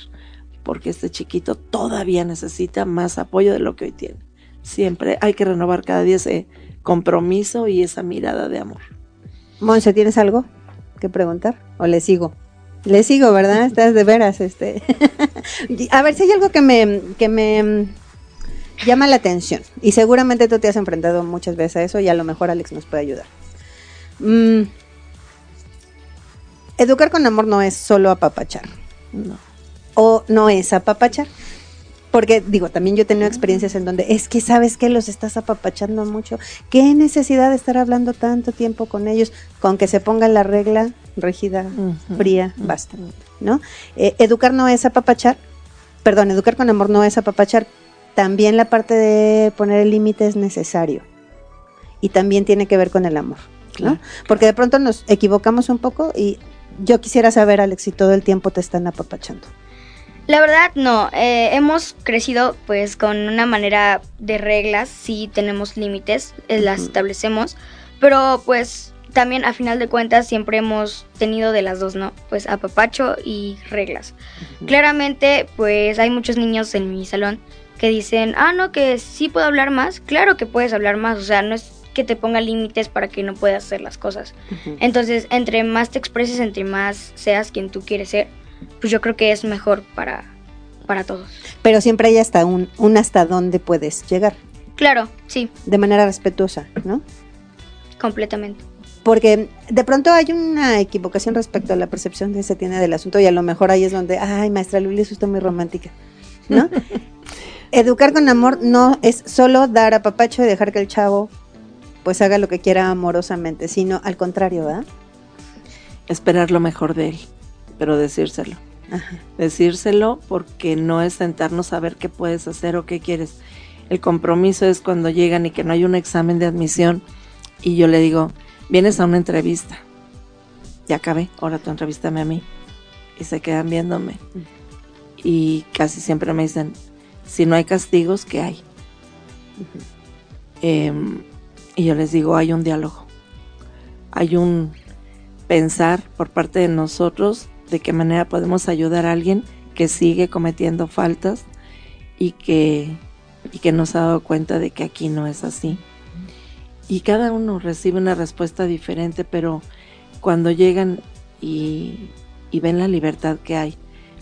Porque este chiquito todavía necesita más apoyo de lo que hoy tiene. Siempre hay que renovar cada día ese compromiso y esa mirada de amor. Monse, ¿tienes algo que preguntar? ¿O le sigo? Le sigo, ¿verdad? Estás de veras, este. a ver, si hay algo que me, que me mm, llama la atención. Y seguramente tú te has enfrentado muchas veces a eso y a lo mejor Alex nos puede ayudar. Mm, educar con amor no es solo apapachar. No. O no es apapachar. Porque digo, también yo he tenido experiencias en donde es que sabes que los estás apapachando mucho. ¿Qué necesidad de estar hablando tanto tiempo con ellos? Con que se ponga la regla rígida, fría, basta. ¿no? Eh, educar no es apapachar, perdón, educar con amor no es apapachar, también la parte de poner el límite es necesario y también tiene que ver con el amor, ¿no? Claro. Porque de pronto nos equivocamos un poco y yo quisiera saber, Alex, si todo el tiempo te están apapachando. La verdad, no. Eh, hemos crecido pues con una manera de reglas, sí tenemos límites, eh, las establecemos, pero pues también a final de cuentas siempre hemos tenido de las dos, ¿no? Pues apapacho y reglas. Claramente, pues hay muchos niños en mi salón que dicen, ah, no, que sí puedo hablar más. Claro que puedes hablar más, o sea, no es que te ponga límites para que no puedas hacer las cosas. Entonces, entre más te expreses, entre más seas quien tú quieres ser, pues yo creo que es mejor para, para todos. Pero siempre hay hasta un, un hasta dónde puedes llegar, Claro, sí, de manera respetuosa, ¿no? completamente. Porque de pronto hay una equivocación respecto a la percepción que se tiene del asunto y a lo mejor ahí es donde, ay, maestra Luli, eso está muy romántica, ¿no? Educar con amor no es solo dar a papacho y dejar que el chavo pues haga lo que quiera amorosamente, sino al contrario, ¿verdad? Esperar lo mejor de él, pero decírselo. Ajá. Decírselo porque no es sentarnos a ver qué puedes hacer o qué quieres. El compromiso es cuando llegan y que no hay un examen de admisión y yo le digo, vienes a una entrevista. Ya acabé, ahora tú entrevístame a mí. Y se quedan viéndome. Y casi siempre me dicen, si no hay castigos, ¿qué hay? Em, y yo les digo, hay un diálogo. Hay un pensar por parte de nosotros de qué manera podemos ayudar a alguien que sigue cometiendo faltas y que, y que nos ha dado cuenta de que aquí no es así. Y cada uno recibe una respuesta diferente, pero cuando llegan y, y ven la libertad que hay,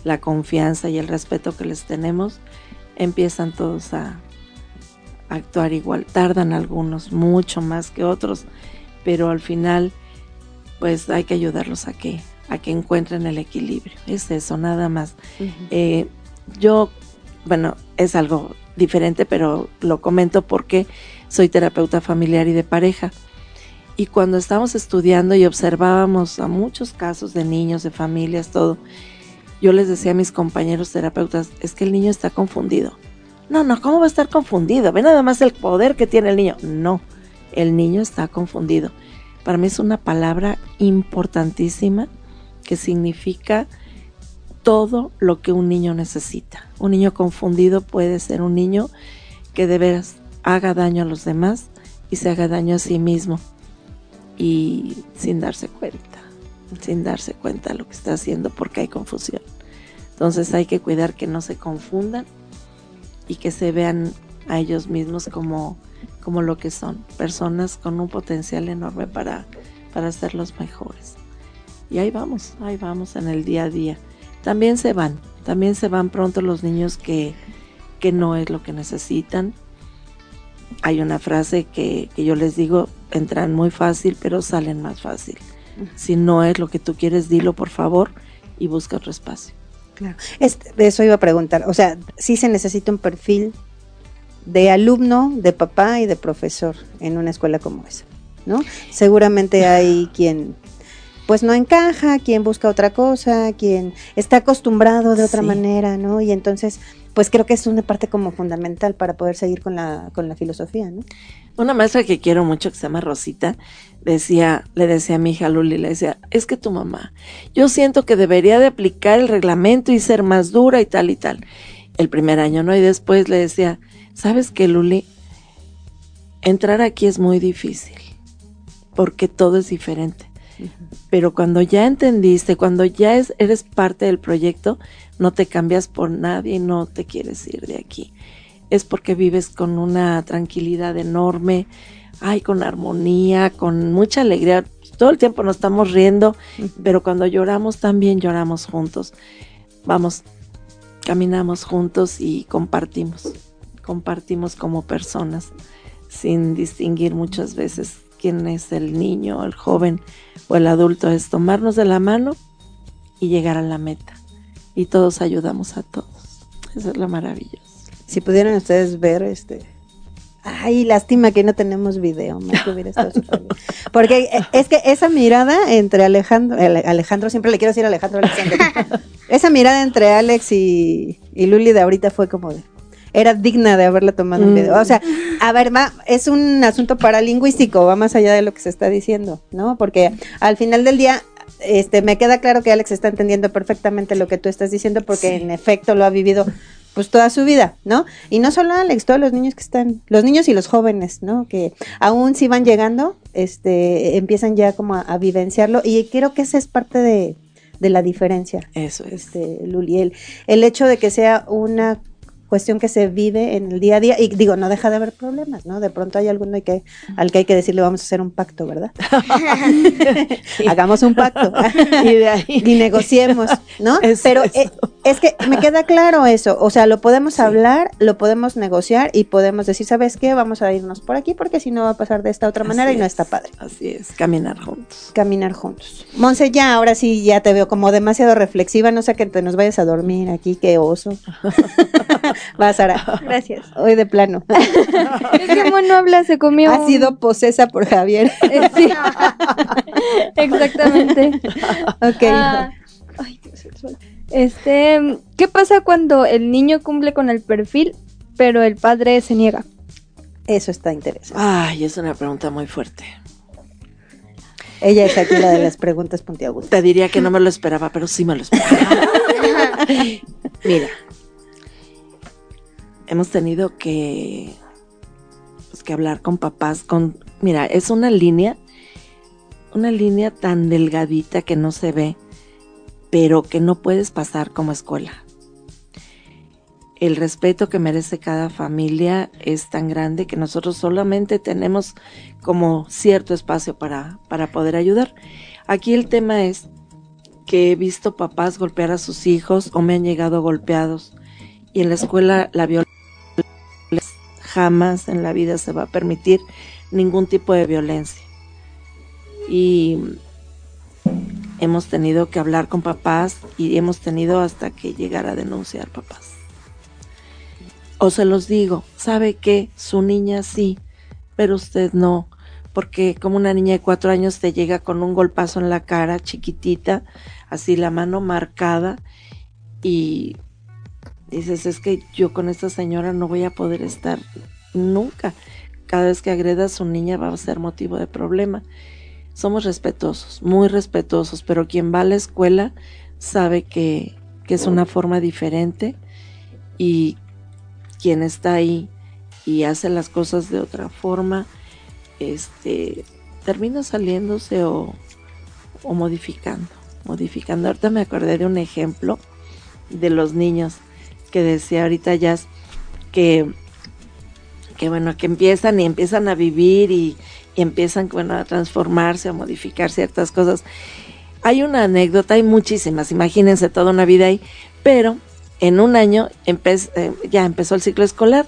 la confianza y el respeto que les tenemos, empiezan todos a actuar igual. Tardan algunos, mucho más que otros, pero al final, pues hay que ayudarlos a que, a que encuentren el equilibrio. Es eso, nada más. Eh, yo, bueno, es algo diferente, pero lo comento porque soy terapeuta familiar y de pareja. Y cuando estábamos estudiando y observábamos a muchos casos de niños, de familias, todo, yo les decía a mis compañeros terapeutas, es que el niño está confundido. No, no, ¿cómo va a estar confundido? Ve nada más el poder que tiene el niño. No, el niño está confundido. Para mí es una palabra importantísima que significa todo lo que un niño necesita. Un niño confundido puede ser un niño que de veras haga daño a los demás y se haga daño a sí mismo y sin darse cuenta, sin darse cuenta de lo que está haciendo porque hay confusión. Entonces hay que cuidar que no se confundan y que se vean a ellos mismos como, como lo que son, personas con un potencial enorme para, para ser los mejores. Y ahí vamos, ahí vamos en el día a día. También se van, también se van pronto los niños que, que no es lo que necesitan. Hay una frase que, que yo les digo, entran muy fácil, pero salen más fácil. Si no es lo que tú quieres, dilo por favor y busca otro espacio. Claro. Este, de eso iba a preguntar. O sea, sí se necesita un perfil de alumno, de papá y de profesor en una escuela como esa, ¿no? Seguramente hay quien pues no encaja, quien busca otra cosa, quien está acostumbrado de otra Sí. manera, ¿no? Y entonces, pues creo que es una parte como fundamental para poder seguir con la, con la filosofía, ¿no? Una maestra que quiero mucho, que se llama Rosita, decía, le decía a mi hija Luli, le decía, es que tu mamá, yo siento que debería de aplicar el reglamento y ser más dura y tal y tal. El primer año, ¿no? Y después le decía, ¿sabes qué, Luli? Entrar aquí es muy difícil, porque todo es diferente. Pero cuando ya entendiste, cuando ya es- eres parte del proyecto, no te cambias por nadie y no te quieres ir de aquí. Es porque vives con una tranquilidad enorme, ay, con armonía, con mucha alegría. Todo el tiempo nos estamos riendo, pero cuando lloramos también lloramos juntos. Vamos, caminamos juntos y compartimos. Compartimos como personas, sin distinguir muchas veces quién es el niño, el joven o el adulto. Es tomarnos de la mano y llegar a la meta. Y todos ayudamos a todos. Eso es lo maravilloso. Si pudieran ustedes ver, este... Ay, lástima que no tenemos video, más que hubiera estado. Porque eh, es que esa mirada entre Alejandro, Ale- Alejandro, siempre le quiero decir Alejandro Alexander. esa mirada entre Alex y, y Luli de ahorita fue como de, era digna de haberla tomado en Mm. video. O sea, a ver, va, es un asunto paralingüístico, va más allá de lo que se está diciendo, ¿no? Porque al final del día, este, me queda claro que Alex está entendiendo perfectamente lo que tú estás diciendo porque Sí. en efecto lo ha vivido pues toda su vida, ¿no? Y no solo Alex, todos los niños que están, los niños y los jóvenes, ¿no? Que aún si van llegando, este, empiezan ya como a, a vivenciarlo y creo que esa es parte de, de la diferencia, Eso es. este, Luli, el, el hecho de que sea una cuestión que se vive en el día a día y digo, no deja de haber problemas, ¿no? De pronto hay alguno que, al que hay que decirle vamos a hacer un pacto, ¿verdad? Hagamos un pacto Y de ahí. y negociemos, ¿no? Es Pero eh, es que me queda claro eso, o sea, lo podemos hablar, lo podemos negociar y podemos decir, ¿sabes qué? Vamos a irnos por aquí porque si no va a pasar de esta otra manera Así y no es, está padre. Así es, caminar juntos. Caminar juntos. Monse, ya, ahora sí, ya te veo como demasiado reflexiva, no sé que te nos vayas a dormir aquí, qué oso. Va, Sara. Gracias. Hoy de plano. Es que Mon no habla, se comió. Ha sido posesa por Javier. Eh, sí. Exactamente. ok. Ah, ay, Dios, el sol. Este, ¿qué pasa cuando el niño cumple con el perfil, pero el padre se niega? Eso está interesante. Ay, es una pregunta muy fuerte. Ella es aquí la de las preguntas puntiagudas. Te diría que no me lo esperaba, pero sí me lo esperaba. Mira, hemos tenido que, pues, que hablar con papás, con, mira, es una línea, una línea tan delgadita que no se ve, pero que no puedes pasar como escuela. El respeto que merece cada familia es tan grande que nosotros solamente tenemos como cierto espacio para, para poder ayudar. Aquí el tema es que he visto papás golpear a sus hijos o me han llegado golpeados y en la escuela la violencia jamás en la vida se va a permitir ningún tipo de violencia. Y hemos tenido que hablar con papás y hemos tenido hasta que llegar a denunciar papás. O se los digo, ¿sabe qué? Su niña sí, pero usted no, porque como una niña de cuatro años te llega con un golpazo en la cara, chiquitita, así la mano marcada, y dices, es que yo con esta señora no voy a poder estar nunca. Cada vez que agreda a su niña va a ser motivo de problema. Somos respetuosos, muy respetuosos, pero quien va a la escuela sabe que, que es una forma diferente y quien está ahí y hace las cosas de otra forma, este, termina saliéndose o, o modificando, modificando. Ahorita me acordé de un ejemplo de los niños que decía ahorita ya que, que bueno, que empiezan y empiezan a vivir y, y empiezan bueno, a transformarse, a modificar ciertas cosas. Hay una anécdota, hay muchísimas, imagínense toda una vida ahí, pero en un año eh, ya empezó el ciclo escolar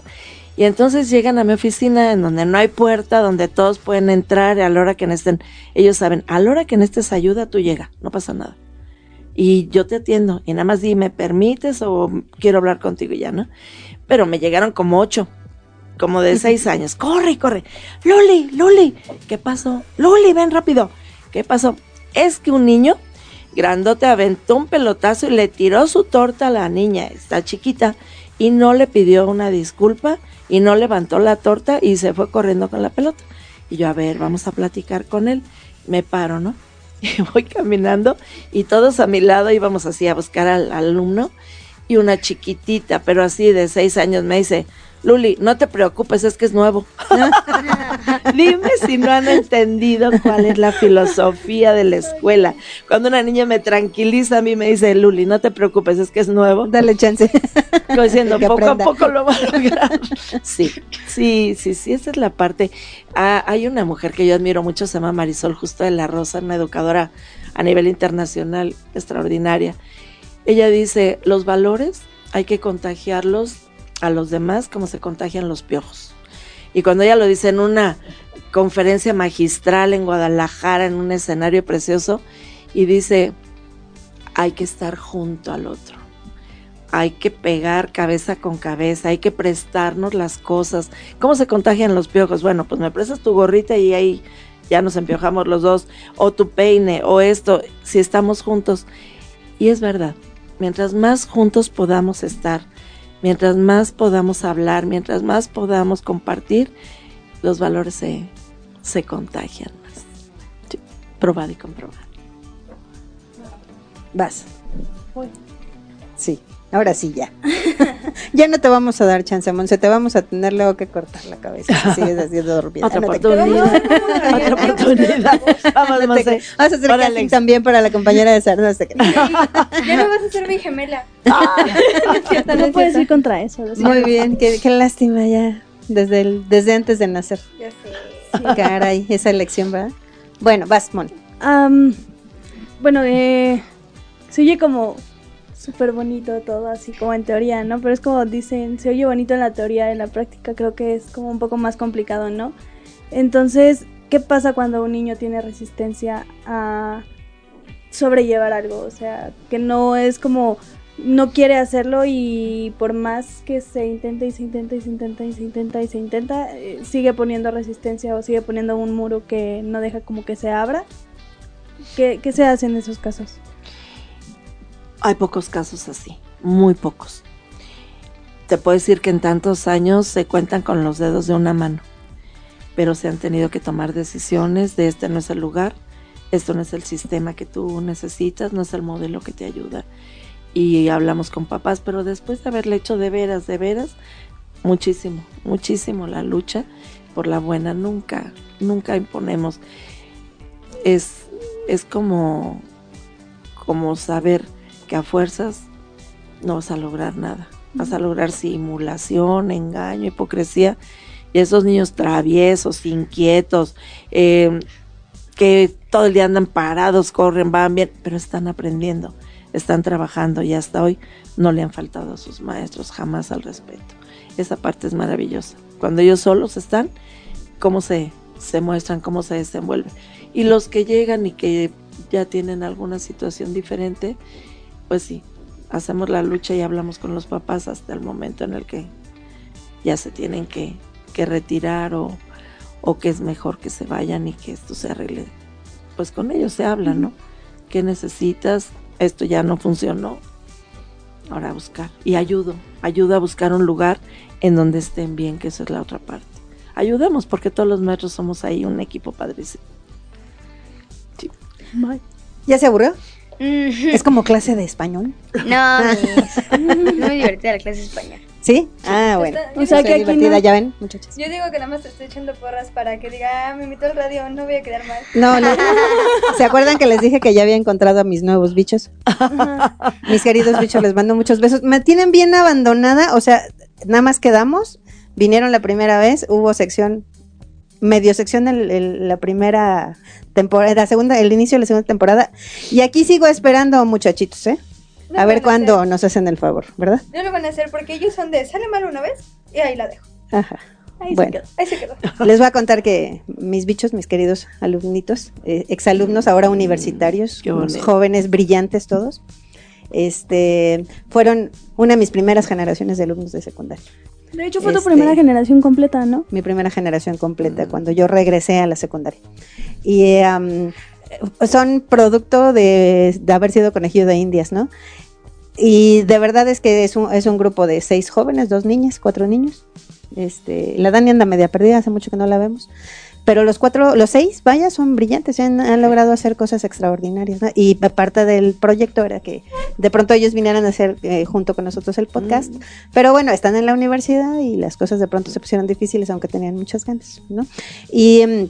y entonces llegan a mi oficina en donde no hay puerta, donde todos pueden entrar y a la hora que necesiten, ellos saben, a la hora que necesites ayuda, tú llega, no pasa nada. Y yo te atiendo y nada más di, ¿me permites o quiero hablar contigo y ya, no? Pero me llegaron como ocho, como de seis años. Corre, corre. Luli, Luli, ¿qué pasó? Luli, ven rápido. ¿Qué pasó? Es que un niño grandote aventó un pelotazo y le tiró su torta a la niña, está chiquita, y no le pidió una disculpa y no levantó la torta y se fue corriendo con la pelota. Y yo, a ver, vamos a platicar con él. Me paro, ¿no? Y voy caminando y todos a mi lado íbamos así a buscar al, al alumno y una chiquitita, pero así de seis años, me dice, Luli, no te preocupes, es que es nuevo. Dime si no han entendido cuál es la filosofía de la escuela. Cuando una niña me tranquiliza a mí me dice, Luli, no te preocupes, es que es nuevo. Dale chance. Como diciendo, poco aprenda. a poco lo va a lograr. Sí, sí, sí, sí, esa es la parte. Ah, hay una mujer que yo admiro mucho, se llama Marisol Justo de la Rosa, una educadora a nivel internacional extraordinaria. Ella dice, los valores hay que contagiarlos a los demás como se contagian los piojos. Y cuando ella lo dice en una conferencia magistral en Guadalajara, en un escenario precioso, y dice, hay que estar junto al otro hay que pegar cabeza con cabeza, hay que prestarnos las cosas. ¿Cómo se contagian los piojos? Bueno, pues me prestas tu gorrita y ahí ya nos empiojamos los dos, o tu peine, o esto, si estamos juntos. Y es verdad, mientras más juntos podamos estar, mientras más podamos hablar, mientras más podamos compartir, los valores se, se contagian más. Sí, probado y comprobado. Vas. Sí, ahora sí ya. ya no te vamos a dar chance, Monse, te vamos a tener luego que cortar la cabeza. si Sigues haciendo dormida. Otra No oportunidad. Otra oportunidad. Vamos, Monse. Vamos a hacer Órale. casting también para la compañera de crean. Ya no vas a ser mi gemela. No puedes ir contra eso. Muy bien, qué, qué lástima ya. Desde, el, desde antes de nacer. Ya sé. Caray, esa elección, ¿verdad? Bueno, vas, Mon. Bueno, eh, se oye como súper bonito todo, así como en teoría, ¿no? Pero es como dicen, se oye bonito en la teoría, en la práctica creo que es como un poco más complicado, ¿no? Entonces, ¿qué pasa cuando un niño tiene resistencia a sobrellevar algo? O sea, que no es como no quiere hacerlo y por más que se intenta y se intenta y se intenta y se intenta y se intenta, eh, sigue poniendo resistencia o sigue poniendo un muro que no deja como que se abra. ¿Qué, qué se hace en esos casos? Hay pocos casos así, muy pocos. Te puedo decir que en tantos años se cuentan con los dedos de una mano, pero se han tenido que tomar decisiones de este no es el lugar, esto no es el sistema que tú necesitas, no es el modelo que te ayuda. Y hablamos con papás, pero después de haberle hecho de veras, de veras, muchísimo, muchísimo la lucha por la buena, nunca, nunca imponemos. Es, es como, como saber que a fuerzas no vas a lograr nada. Vas a lograr simulación, engaño, hipocresía. Y esos niños traviesos, inquietos, eh, que todo el día andan parados, corren, van bien, pero están aprendiendo, están trabajando y hasta hoy no le han faltado a sus maestros jamás al respeto. Esa parte es maravillosa. Cuando ellos solos están, cómo se, se muestran, cómo se desenvuelven. Y los que llegan y que ya tienen alguna situación diferente, pues sí, hacemos la lucha y hablamos con los papás hasta el momento en el que ya se tienen que, que retirar o, o que es mejor que se vayan y que esto se arregle. Pues con ellos se habla, ¿no? ¿Qué necesitas? Esto ya no funcionó. Ahora a buscar. Y ayudo, ayudo a buscar un lugar en donde estén bien, que esa es la otra parte. Ayudemos porque todos los maestros somos ahí un equipo padrísimo. ¿Ya se aburrió? Es como clase de español. No, mis. Muy divertida la clase de español. ¿Sí? Ah, bueno. Está- O sea, que aquí divertida, no- ya ven, muchachos. Yo digo que nada más te estoy echando porras para que diga, ah, me invitó al radio, no voy a quedar mal. No, no. ¿Se acuerdan que les dije que ya había encontrado a mis nuevos bichos? Mis queridos bichos, les mando muchos besos. Me tienen bien abandonada, o sea, nada más quedamos. Vinieron la primera vez, hubo sección, medio sección el, el- la primera temporada, la segunda, el inicio de la segunda temporada. Y aquí sigo esperando, muchachitos, ¿eh? No A ver cuándo nos hacen el favor, ¿verdad? No lo van a hacer porque ellos son de, sale mal una vez y ahí la dejo. Ajá. Ahí Bueno. se quedó, ahí se quedó. Les voy a contar que mis bichos, mis queridos alumnitos, eh, exalumnos, ahora universitarios, unos bonito. jóvenes brillantes todos, este, fueron una de mis primeras generaciones de alumnos de secundaria. De hecho, fue tu Este- primera generación completa, ¿no? Mi primera generación completa cuando yo regresé a la secundaria. Y am, son producto de, de haber sido conejillo de indias, ¿no? Y de verdad es que es un, es un grupo de seis jóvenes, dos niñas, cuatro niños. Este, la Dani anda media perdida, hace mucho que no la vemos. Pero los cuatro, los seis, vaya, son brillantes, han, han logrado hacer cosas extraordinarias. ¿no? Y parte del proyecto era que de pronto ellos vinieran a hacer eh, junto con nosotros el podcast. Pero bueno, están en la universidad y las cosas de pronto se pusieron difíciles, aunque tenían muchas ganas, ¿no? Y em,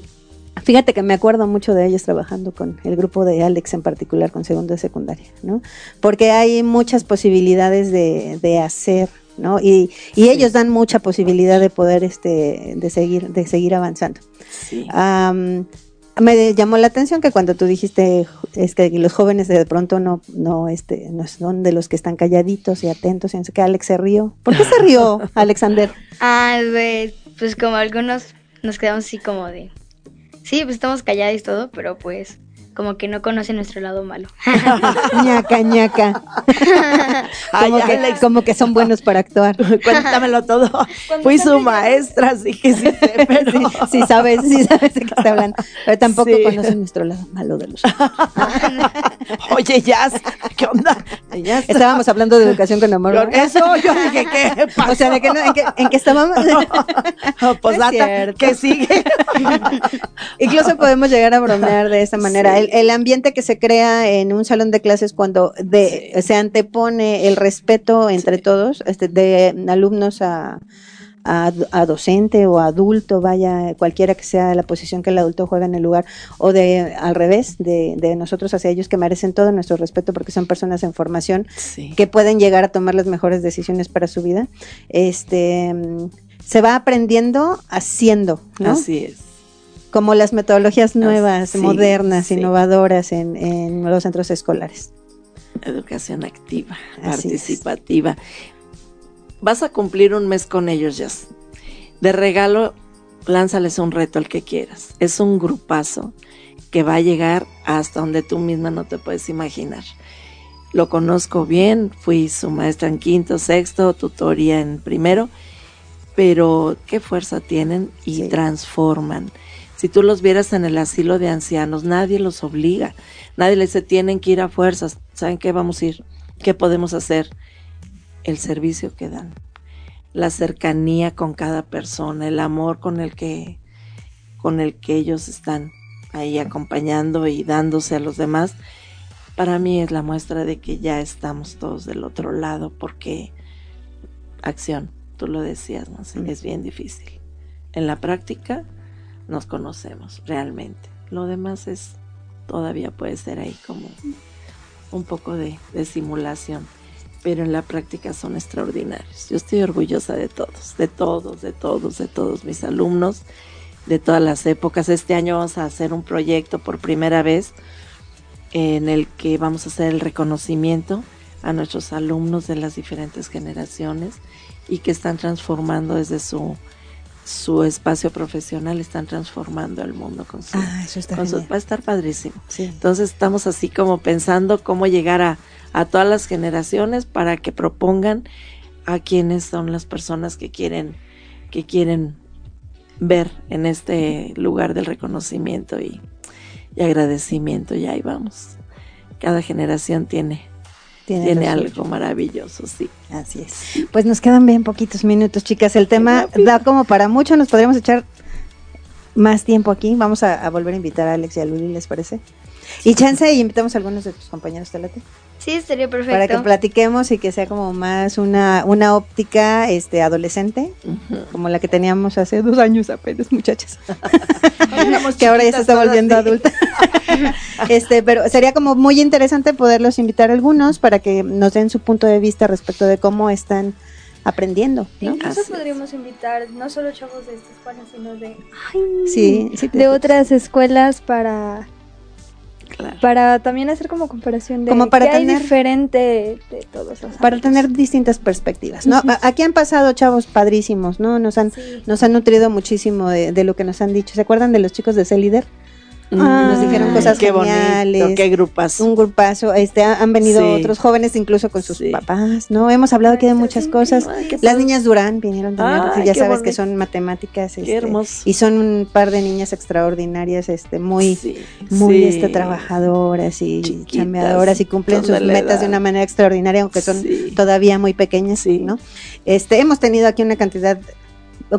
fíjate que me acuerdo mucho de ellos trabajando con el grupo de Alex en particular, con segundo de secundaria, ¿no? Porque hay muchas posibilidades de, de hacer, ¿no? Y, y ellos dan mucha posibilidad de poder, este, de seguir, de seguir avanzando. Sí. Me llamó la atención que cuando tú dijiste es que los jóvenes de pronto no no este no son de los que están calladitos y atentos y no sé qué Alex se rió ¿por qué se rió Alexander? Ah, pues, pues como algunos nos quedamos así como de... Sí, pues estamos callados y todo, pero pues como que no conocen nuestro lado malo. ñaca ñaca Ay, como, que, Alex. como que son buenos para actuar Cuéntamelo todo. Fui su maestra, así que sí sé, pero... sí, sí sabes sí sabes de qué está hablando pero tampoco Sí. conocen nuestro lado malo de los Oye, Jazz, ¿qué onda? Jazz. estábamos hablando de educación con amor. Eso, yo dije, ¿qué pasó? o sea de que no, en qué en qué estábamos pues No es data, cierto. que sigue. Incluso podemos llegar a bromear de esa manera. Sí. El, el ambiente que se crea en un salón de clases cuando de, Sí. se antepone el respeto entre Sí. todos, este, de alumnos a, a, a docente o adulto, vaya, cualquiera que sea la posición que el adulto juega en el lugar, o de al revés, de, de nosotros hacia ellos que merecen todo nuestro respeto porque son personas en formación Sí. que pueden llegar a tomar las mejores decisiones para su vida. Este se va aprendiendo haciendo, ¿no? Así es. Como las metodologías nuevas, sí, modernas, sí. innovadoras en, en los centros escolares. Educación activa, Así es. participativa. Vas a cumplir un mes con ellos, Jazz. De regalo, lánzales un reto al que quieras. Es un grupazo que va a llegar hasta donde tú misma no te puedes imaginar. Lo conozco bien, fui su maestra en quinto, sexto, tutoría en primero, pero qué fuerza tienen y Sí. transforman. Si tú los vieras en el asilo de ancianos, nadie los obliga, nadie les dice tienen que ir a fuerzas, ¿saben qué vamos a ir? ¿Qué podemos hacer? El servicio que dan, la cercanía con cada persona, el amor con el que con el que ellos están ahí acompañando y dándose a los demás, para mí es la muestra de que ya estamos todos del otro lado porque acción, tú lo decías, ¿no? Mm. es bien difícil. En la práctica nos conocemos realmente. Lo demás es todavía puede ser ahí como un poco de, simulación, pero en la práctica son extraordinarios. Yo estoy orgullosa de todos, de todos, de todos, de todos mis alumnos, de todas las épocas. Este año vamos a hacer un proyecto por primera vez en el que vamos a hacer el reconocimiento a nuestros alumnos de las diferentes generaciones y que están transformando desde su su espacio profesional, están transformando el mundo con su, Ah, eso está con su- va a estar padrísimo. Sí. Entonces estamos así como pensando cómo llegar a, a todas las generaciones para que propongan a quienes son las personas que quieren, que quieren ver en este lugar del reconocimiento y, y agradecimiento. Y ahí vamos. Cada generación tiene, tiene algo maravilloso, sí. Así es. Pues nos quedan bien poquitos minutos, chicas. El tema da como para mucho. Nos podríamos echar más tiempo aquí. Vamos a, a volver a invitar a Alex y a Luli, ¿les parece? Y chance y invitamos a algunos de tus compañeros, ¿te late? Sí, estaría perfecto. Para que platiquemos y que sea como más una, una óptica este adolescente, como la que teníamos hace dos años apenas, muchachas. que ahora ya se está volviendo adulta. este, pero sería como muy interesante poderlos invitar a algunos para que nos den su punto de vista respecto de cómo están aprendiendo, ¿no? Incluso Así es. podríamos invitar no solo chavos de esta escuela, sino de, Sí, de otras escuelas para Claro. para también hacer como comparación de Como para qué hay tener- diferente de todos los para ámbitos. tener distintas perspectivas, ¿no? Aquí han pasado chavos padrísimos, ¿no? Nos han Sí. nos han nutrido muchísimo de, de lo que nos han dicho. ¿Se acuerdan de los chicos de Celider? Ah, nos dijeron Ay, cosas qué geniales. bonito, qué grupazo. Un grupazo, este, ha- han venido Sí. otros jóvenes incluso con sus Sí. papás, ¿no? Hemos hablado aquí de muchas cosas. Ay, Las niñas Durán vinieron también, ya sabes que son matemáticas, Qué este, y son un par de niñas extraordinarias, este, muy, muy este, trabajadoras y Chiquitas, chambeadoras y cumplen sus metas de una manera extraordinaria, aunque son todavía muy pequeñas. ¿no? Este, hemos tenido aquí una cantidad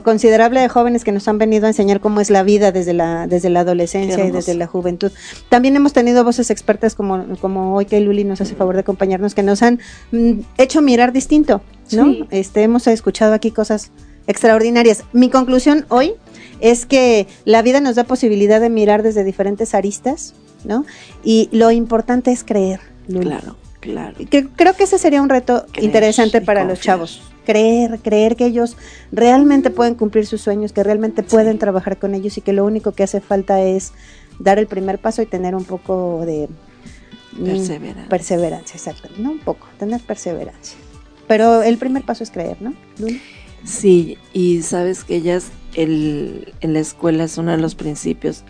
considerable de jóvenes que nos han venido a enseñar cómo es la vida desde la desde la adolescencia y desde la juventud. También hemos tenido voces expertas como como hoy que Luli nos hace favor de acompañarnos que nos han mm, hecho mirar distinto, ¿no? Sí. Este hemos escuchado aquí cosas extraordinarias. Mi conclusión hoy es que la vida nos da posibilidad de mirar desde diferentes aristas, ¿no? Y lo importante es creer, Luli. Claro, claro. Que- creo que ese sería un reto Creer interesante para los chavos. Creer, creer que ellos realmente pueden cumplir sus sueños, que realmente pueden trabajar con ellos y que lo único que hace falta es dar el primer paso y tener un poco de mm, Perseverancia. perseverancia, exacto, no un poco, tener perseverancia. Pero el primer paso es creer, ¿no? Sí, y sabes que ellas el, en la escuela es uno de los principios,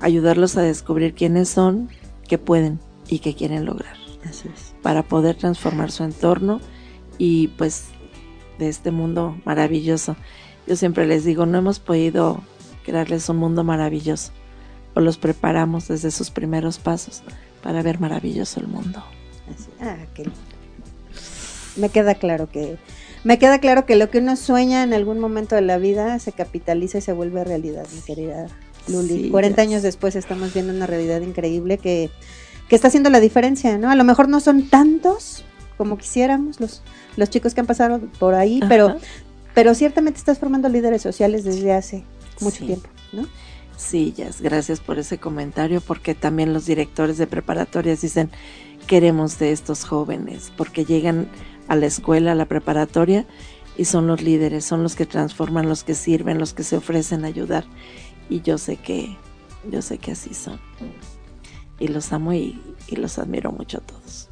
ayudarlos a descubrir quiénes son, qué pueden y qué quieren lograr, Así es. para poder transformar su entorno y pues de este mundo maravilloso. Yo siempre les digo, no hemos podido crearles un mundo maravilloso, o los preparamos desde sus primeros pasos para ver maravilloso el mundo. Ah, qué lindo. Me queda claro que me queda claro que lo que uno sueña en algún momento de la vida se capitaliza y se vuelve realidad, mi querida Luli. Sí, 40 ya. años después estamos viendo una realidad increíble que, que está haciendo la diferencia, ¿no? A lo mejor no son tantos como quisiéramos los, los chicos que han pasado por ahí, pero, Ajá. pero ciertamente estás formando líderes sociales desde hace mucho Sí. tiempo, ¿no? Sí, Jazz, gracias por ese comentario, porque también los directores de preparatorias dicen, queremos de estos jóvenes, porque llegan a la escuela, a la preparatoria, y son los líderes, son los que transforman, los que sirven, los que se ofrecen a ayudar. Y yo sé que, yo sé que así son. Y los amo y, y los admiro mucho a todos.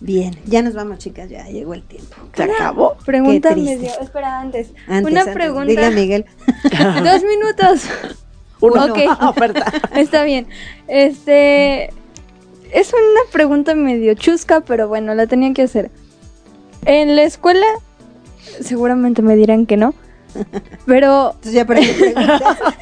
Bien, ya nos vamos, chicas, ya llegó el tiempo. ¿Se acabó? Pregunta medio. Espera, antes. Antes, Una antes, pregunta. Dile a Miguel. Dos minutos. Uno. Ok. Oferta. Está bien. Este. Es una pregunta medio chusca, pero bueno, la tenía que hacer. En la escuela, seguramente me dirán que no. Pero Entonces ya para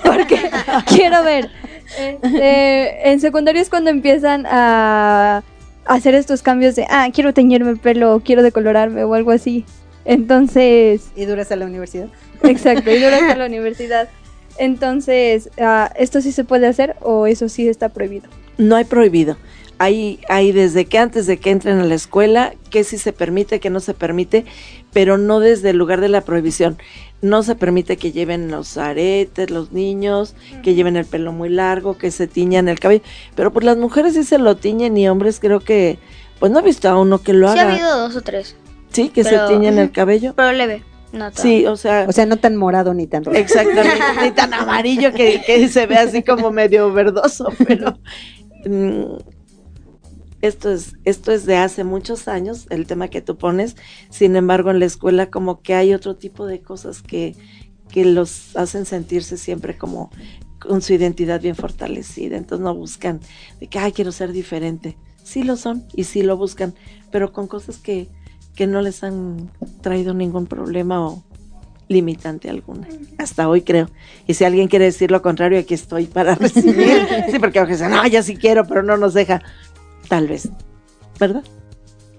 porque quiero ver. Este, en secundaria es cuando empiezan a hacer estos cambios de, ah, quiero teñirme el pelo, o quiero decolorarme o algo así. Entonces, y duras a la universidad. exacto, y durante la universidad. Entonces, ah, ¿esto sí se puede hacer o eso sí está prohibido? No hay prohibido. Hay, hay desde que antes de que entren a la escuela, que sí se permite, que no se permite, pero no desde el lugar de la prohibición. No se permite que lleven los aretes, los niños, que lleven el pelo muy largo, que se tiñan el cabello. Pero pues las mujeres sí se lo tiñen y hombres creo que, pues no he visto a uno que lo Sí ha haga. habido dos o tres, Sí, que pero- se tiñen el cabello. pero leve. No todo. Sí, o sea, O sea, no tan morado ni tan rojo. Exactamente, ni tan amarillo que, que se ve así como medio verdoso, pero mm, esto es, esto es de hace muchos años, el tema que tú pones, sin embargo en la escuela como que hay otro tipo de cosas que, que los hacen sentirse siempre como con su identidad bien fortalecida, entonces no buscan de que, ay, quiero ser diferente, sí lo son y sí lo buscan, pero con cosas que, que no les han traído ningún problema o limitante alguna. Hasta hoy creo. Y si alguien quiere decir lo contrario, aquí estoy para recibir. sí, porque aunque dicen, no, ya sí quiero, pero no nos deja. Tal vez. ¿Verdad?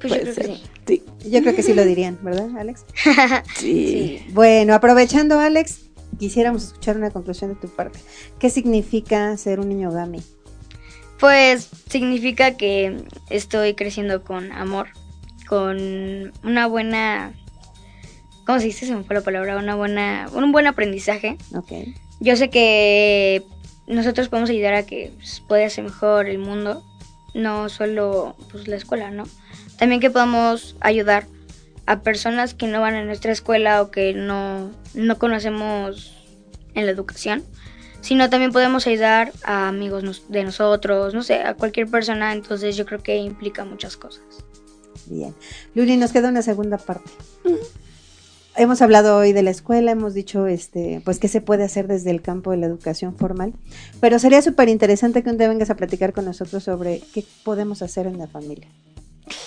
Pues yo Puede creo que ser. sí. Sí. Yo creo que sí lo dirían, ¿verdad, Alex? Sí. Bueno, aprovechando, Alex, quisiéramos escuchar una conclusión de tu parte. ¿Qué significa ser un niño Gami? Pues significa que estoy creciendo con amor, con una buena, ¿cómo se dice? Se me fue la palabra, una buena, un buen aprendizaje. Ok. Yo sé que nosotros podemos ayudar a que pueda ser mejor el mundo, no solo pues, la escuela, ¿no? También que podamos ayudar a personas que no van a nuestra escuela o que no, no conocemos en la educación, sino también podemos ayudar a amigos nos- de nosotros, no sé, a cualquier persona, entonces yo creo que implica muchas cosas. Bien. Luli, nos queda una segunda parte. Hemos hablado hoy de la escuela, hemos dicho este, pues qué se puede hacer desde el campo de la educación formal, pero sería súper interesante que un día vengas a platicar con nosotros sobre qué podemos hacer en la familia.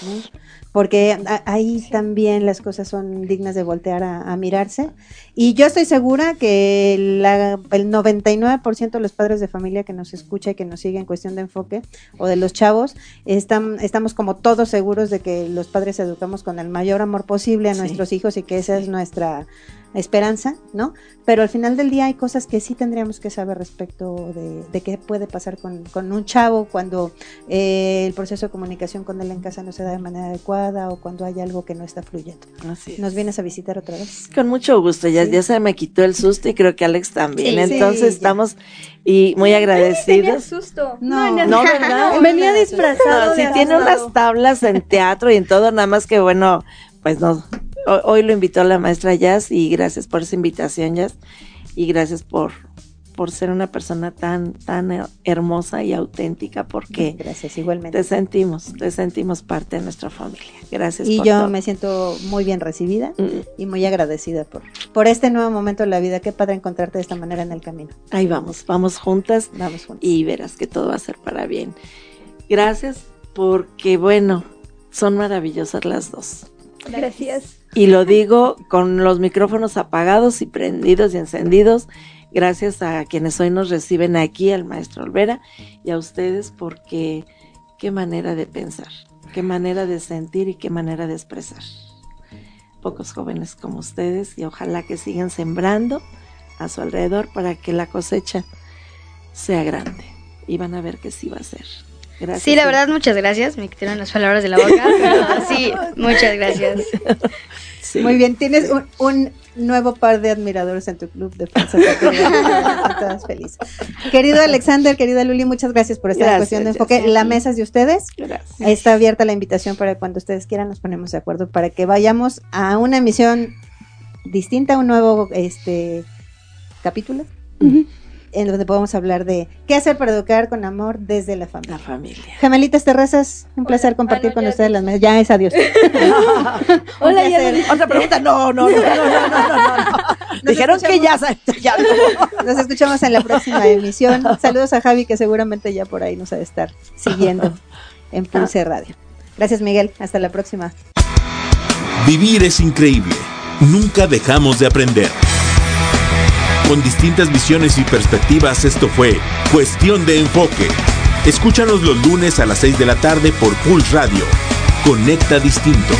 ¿No? Porque ahí también las cosas son dignas de voltear a, a mirarse. Y yo estoy segura que la- el 99% de los padres de familia que nos escucha y que nos sigue en cuestión de enfoque, o de los chavos, están, estamos como todos seguros de que los padres educamos con el mayor amor posible a Sí. nuestros hijos y que esa es nuestra esperanza, ¿no? Pero al final del día hay cosas que sí tendríamos que saber respecto de, de qué puede pasar con, con un chavo cuando eh, el proceso de comunicación con él en casa no se da de manera adecuada o cuando hay algo que no está fluyendo. Así es. ¿Nos vienes a visitar otra vez? Con mucho gusto, ya, Sí. ya se me quitó el susto y creo que Alex también. Sí. Entonces Sí, estamos y muy Tenía agradecidos. susto. No, No, ¿verdad? Venía disfrazado. No, sí tiene unas tablas en teatro y en todo, nada más que bueno, pues no. Hoy, hoy lo invitó la maestra Jazz y gracias por esa invitación, Jazz. Y gracias por, por ser una persona tan, tan her- hermosa y auténtica, porque Gracias, igualmente. te sentimos, te sentimos parte de nuestra familia. Gracias Y por yo todo. me siento muy bien recibida Mm, y muy agradecida por, por este nuevo momento de la vida. Qué padre encontrarte de esta manera en el camino. Ahí vamos, vamos juntas Vamos juntos. y verás que todo va a ser para bien. Gracias porque, bueno, son maravillosas las dos. Gracias. Y lo digo con los micrófonos apagados y prendidos y encendidos, gracias a quienes hoy nos reciben aquí, al maestro Olvera y a ustedes, porque qué manera de pensar, qué manera de sentir y qué manera de expresar. Pocos jóvenes como ustedes y ojalá que sigan sembrando a su alrededor para que la cosecha sea grande. Y van a ver que sí va a ser. Gracias. Sí, la verdad, muchas gracias. Me quitaron las palabras de la boca. pero sí, muchas gracias. Sí. Muy bien, tienes un, un nuevo par de admiradores en tu club de fans. Todas felices. Querido Alexander, querida Luli, muchas gracias por esta Gracias, cuestión de enfoque. sé. La mesa es de ustedes. Gracias. Está abierta la invitación para cuando ustedes quieran nos ponemos de acuerdo para que vayamos a una emisión distinta, un nuevo este capítulo en donde podamos hablar de qué hacer para educar con amor desde la familia. La familia. Gemelitas terrazas, un placer compartir no, con ya ustedes las mesas. Ya es adiós. Hola. Otra pregunta. No, no, no, no, no, no, no, no. Dijeron que ya, ya no. Nos escuchamos en la próxima emisión. Saludos a Javi que seguramente ya por ahí nos ha de estar siguiendo en Pulse Radio. Gracias Miguel, hasta la próxima. Vivir es increíble. Nunca dejamos de aprender. Con distintas visiones y perspectivas, esto fue Cuestión de Enfoque. Escúchanos los lunes a las 6 de la tarde por Pulse Radio. Conecta Distinto.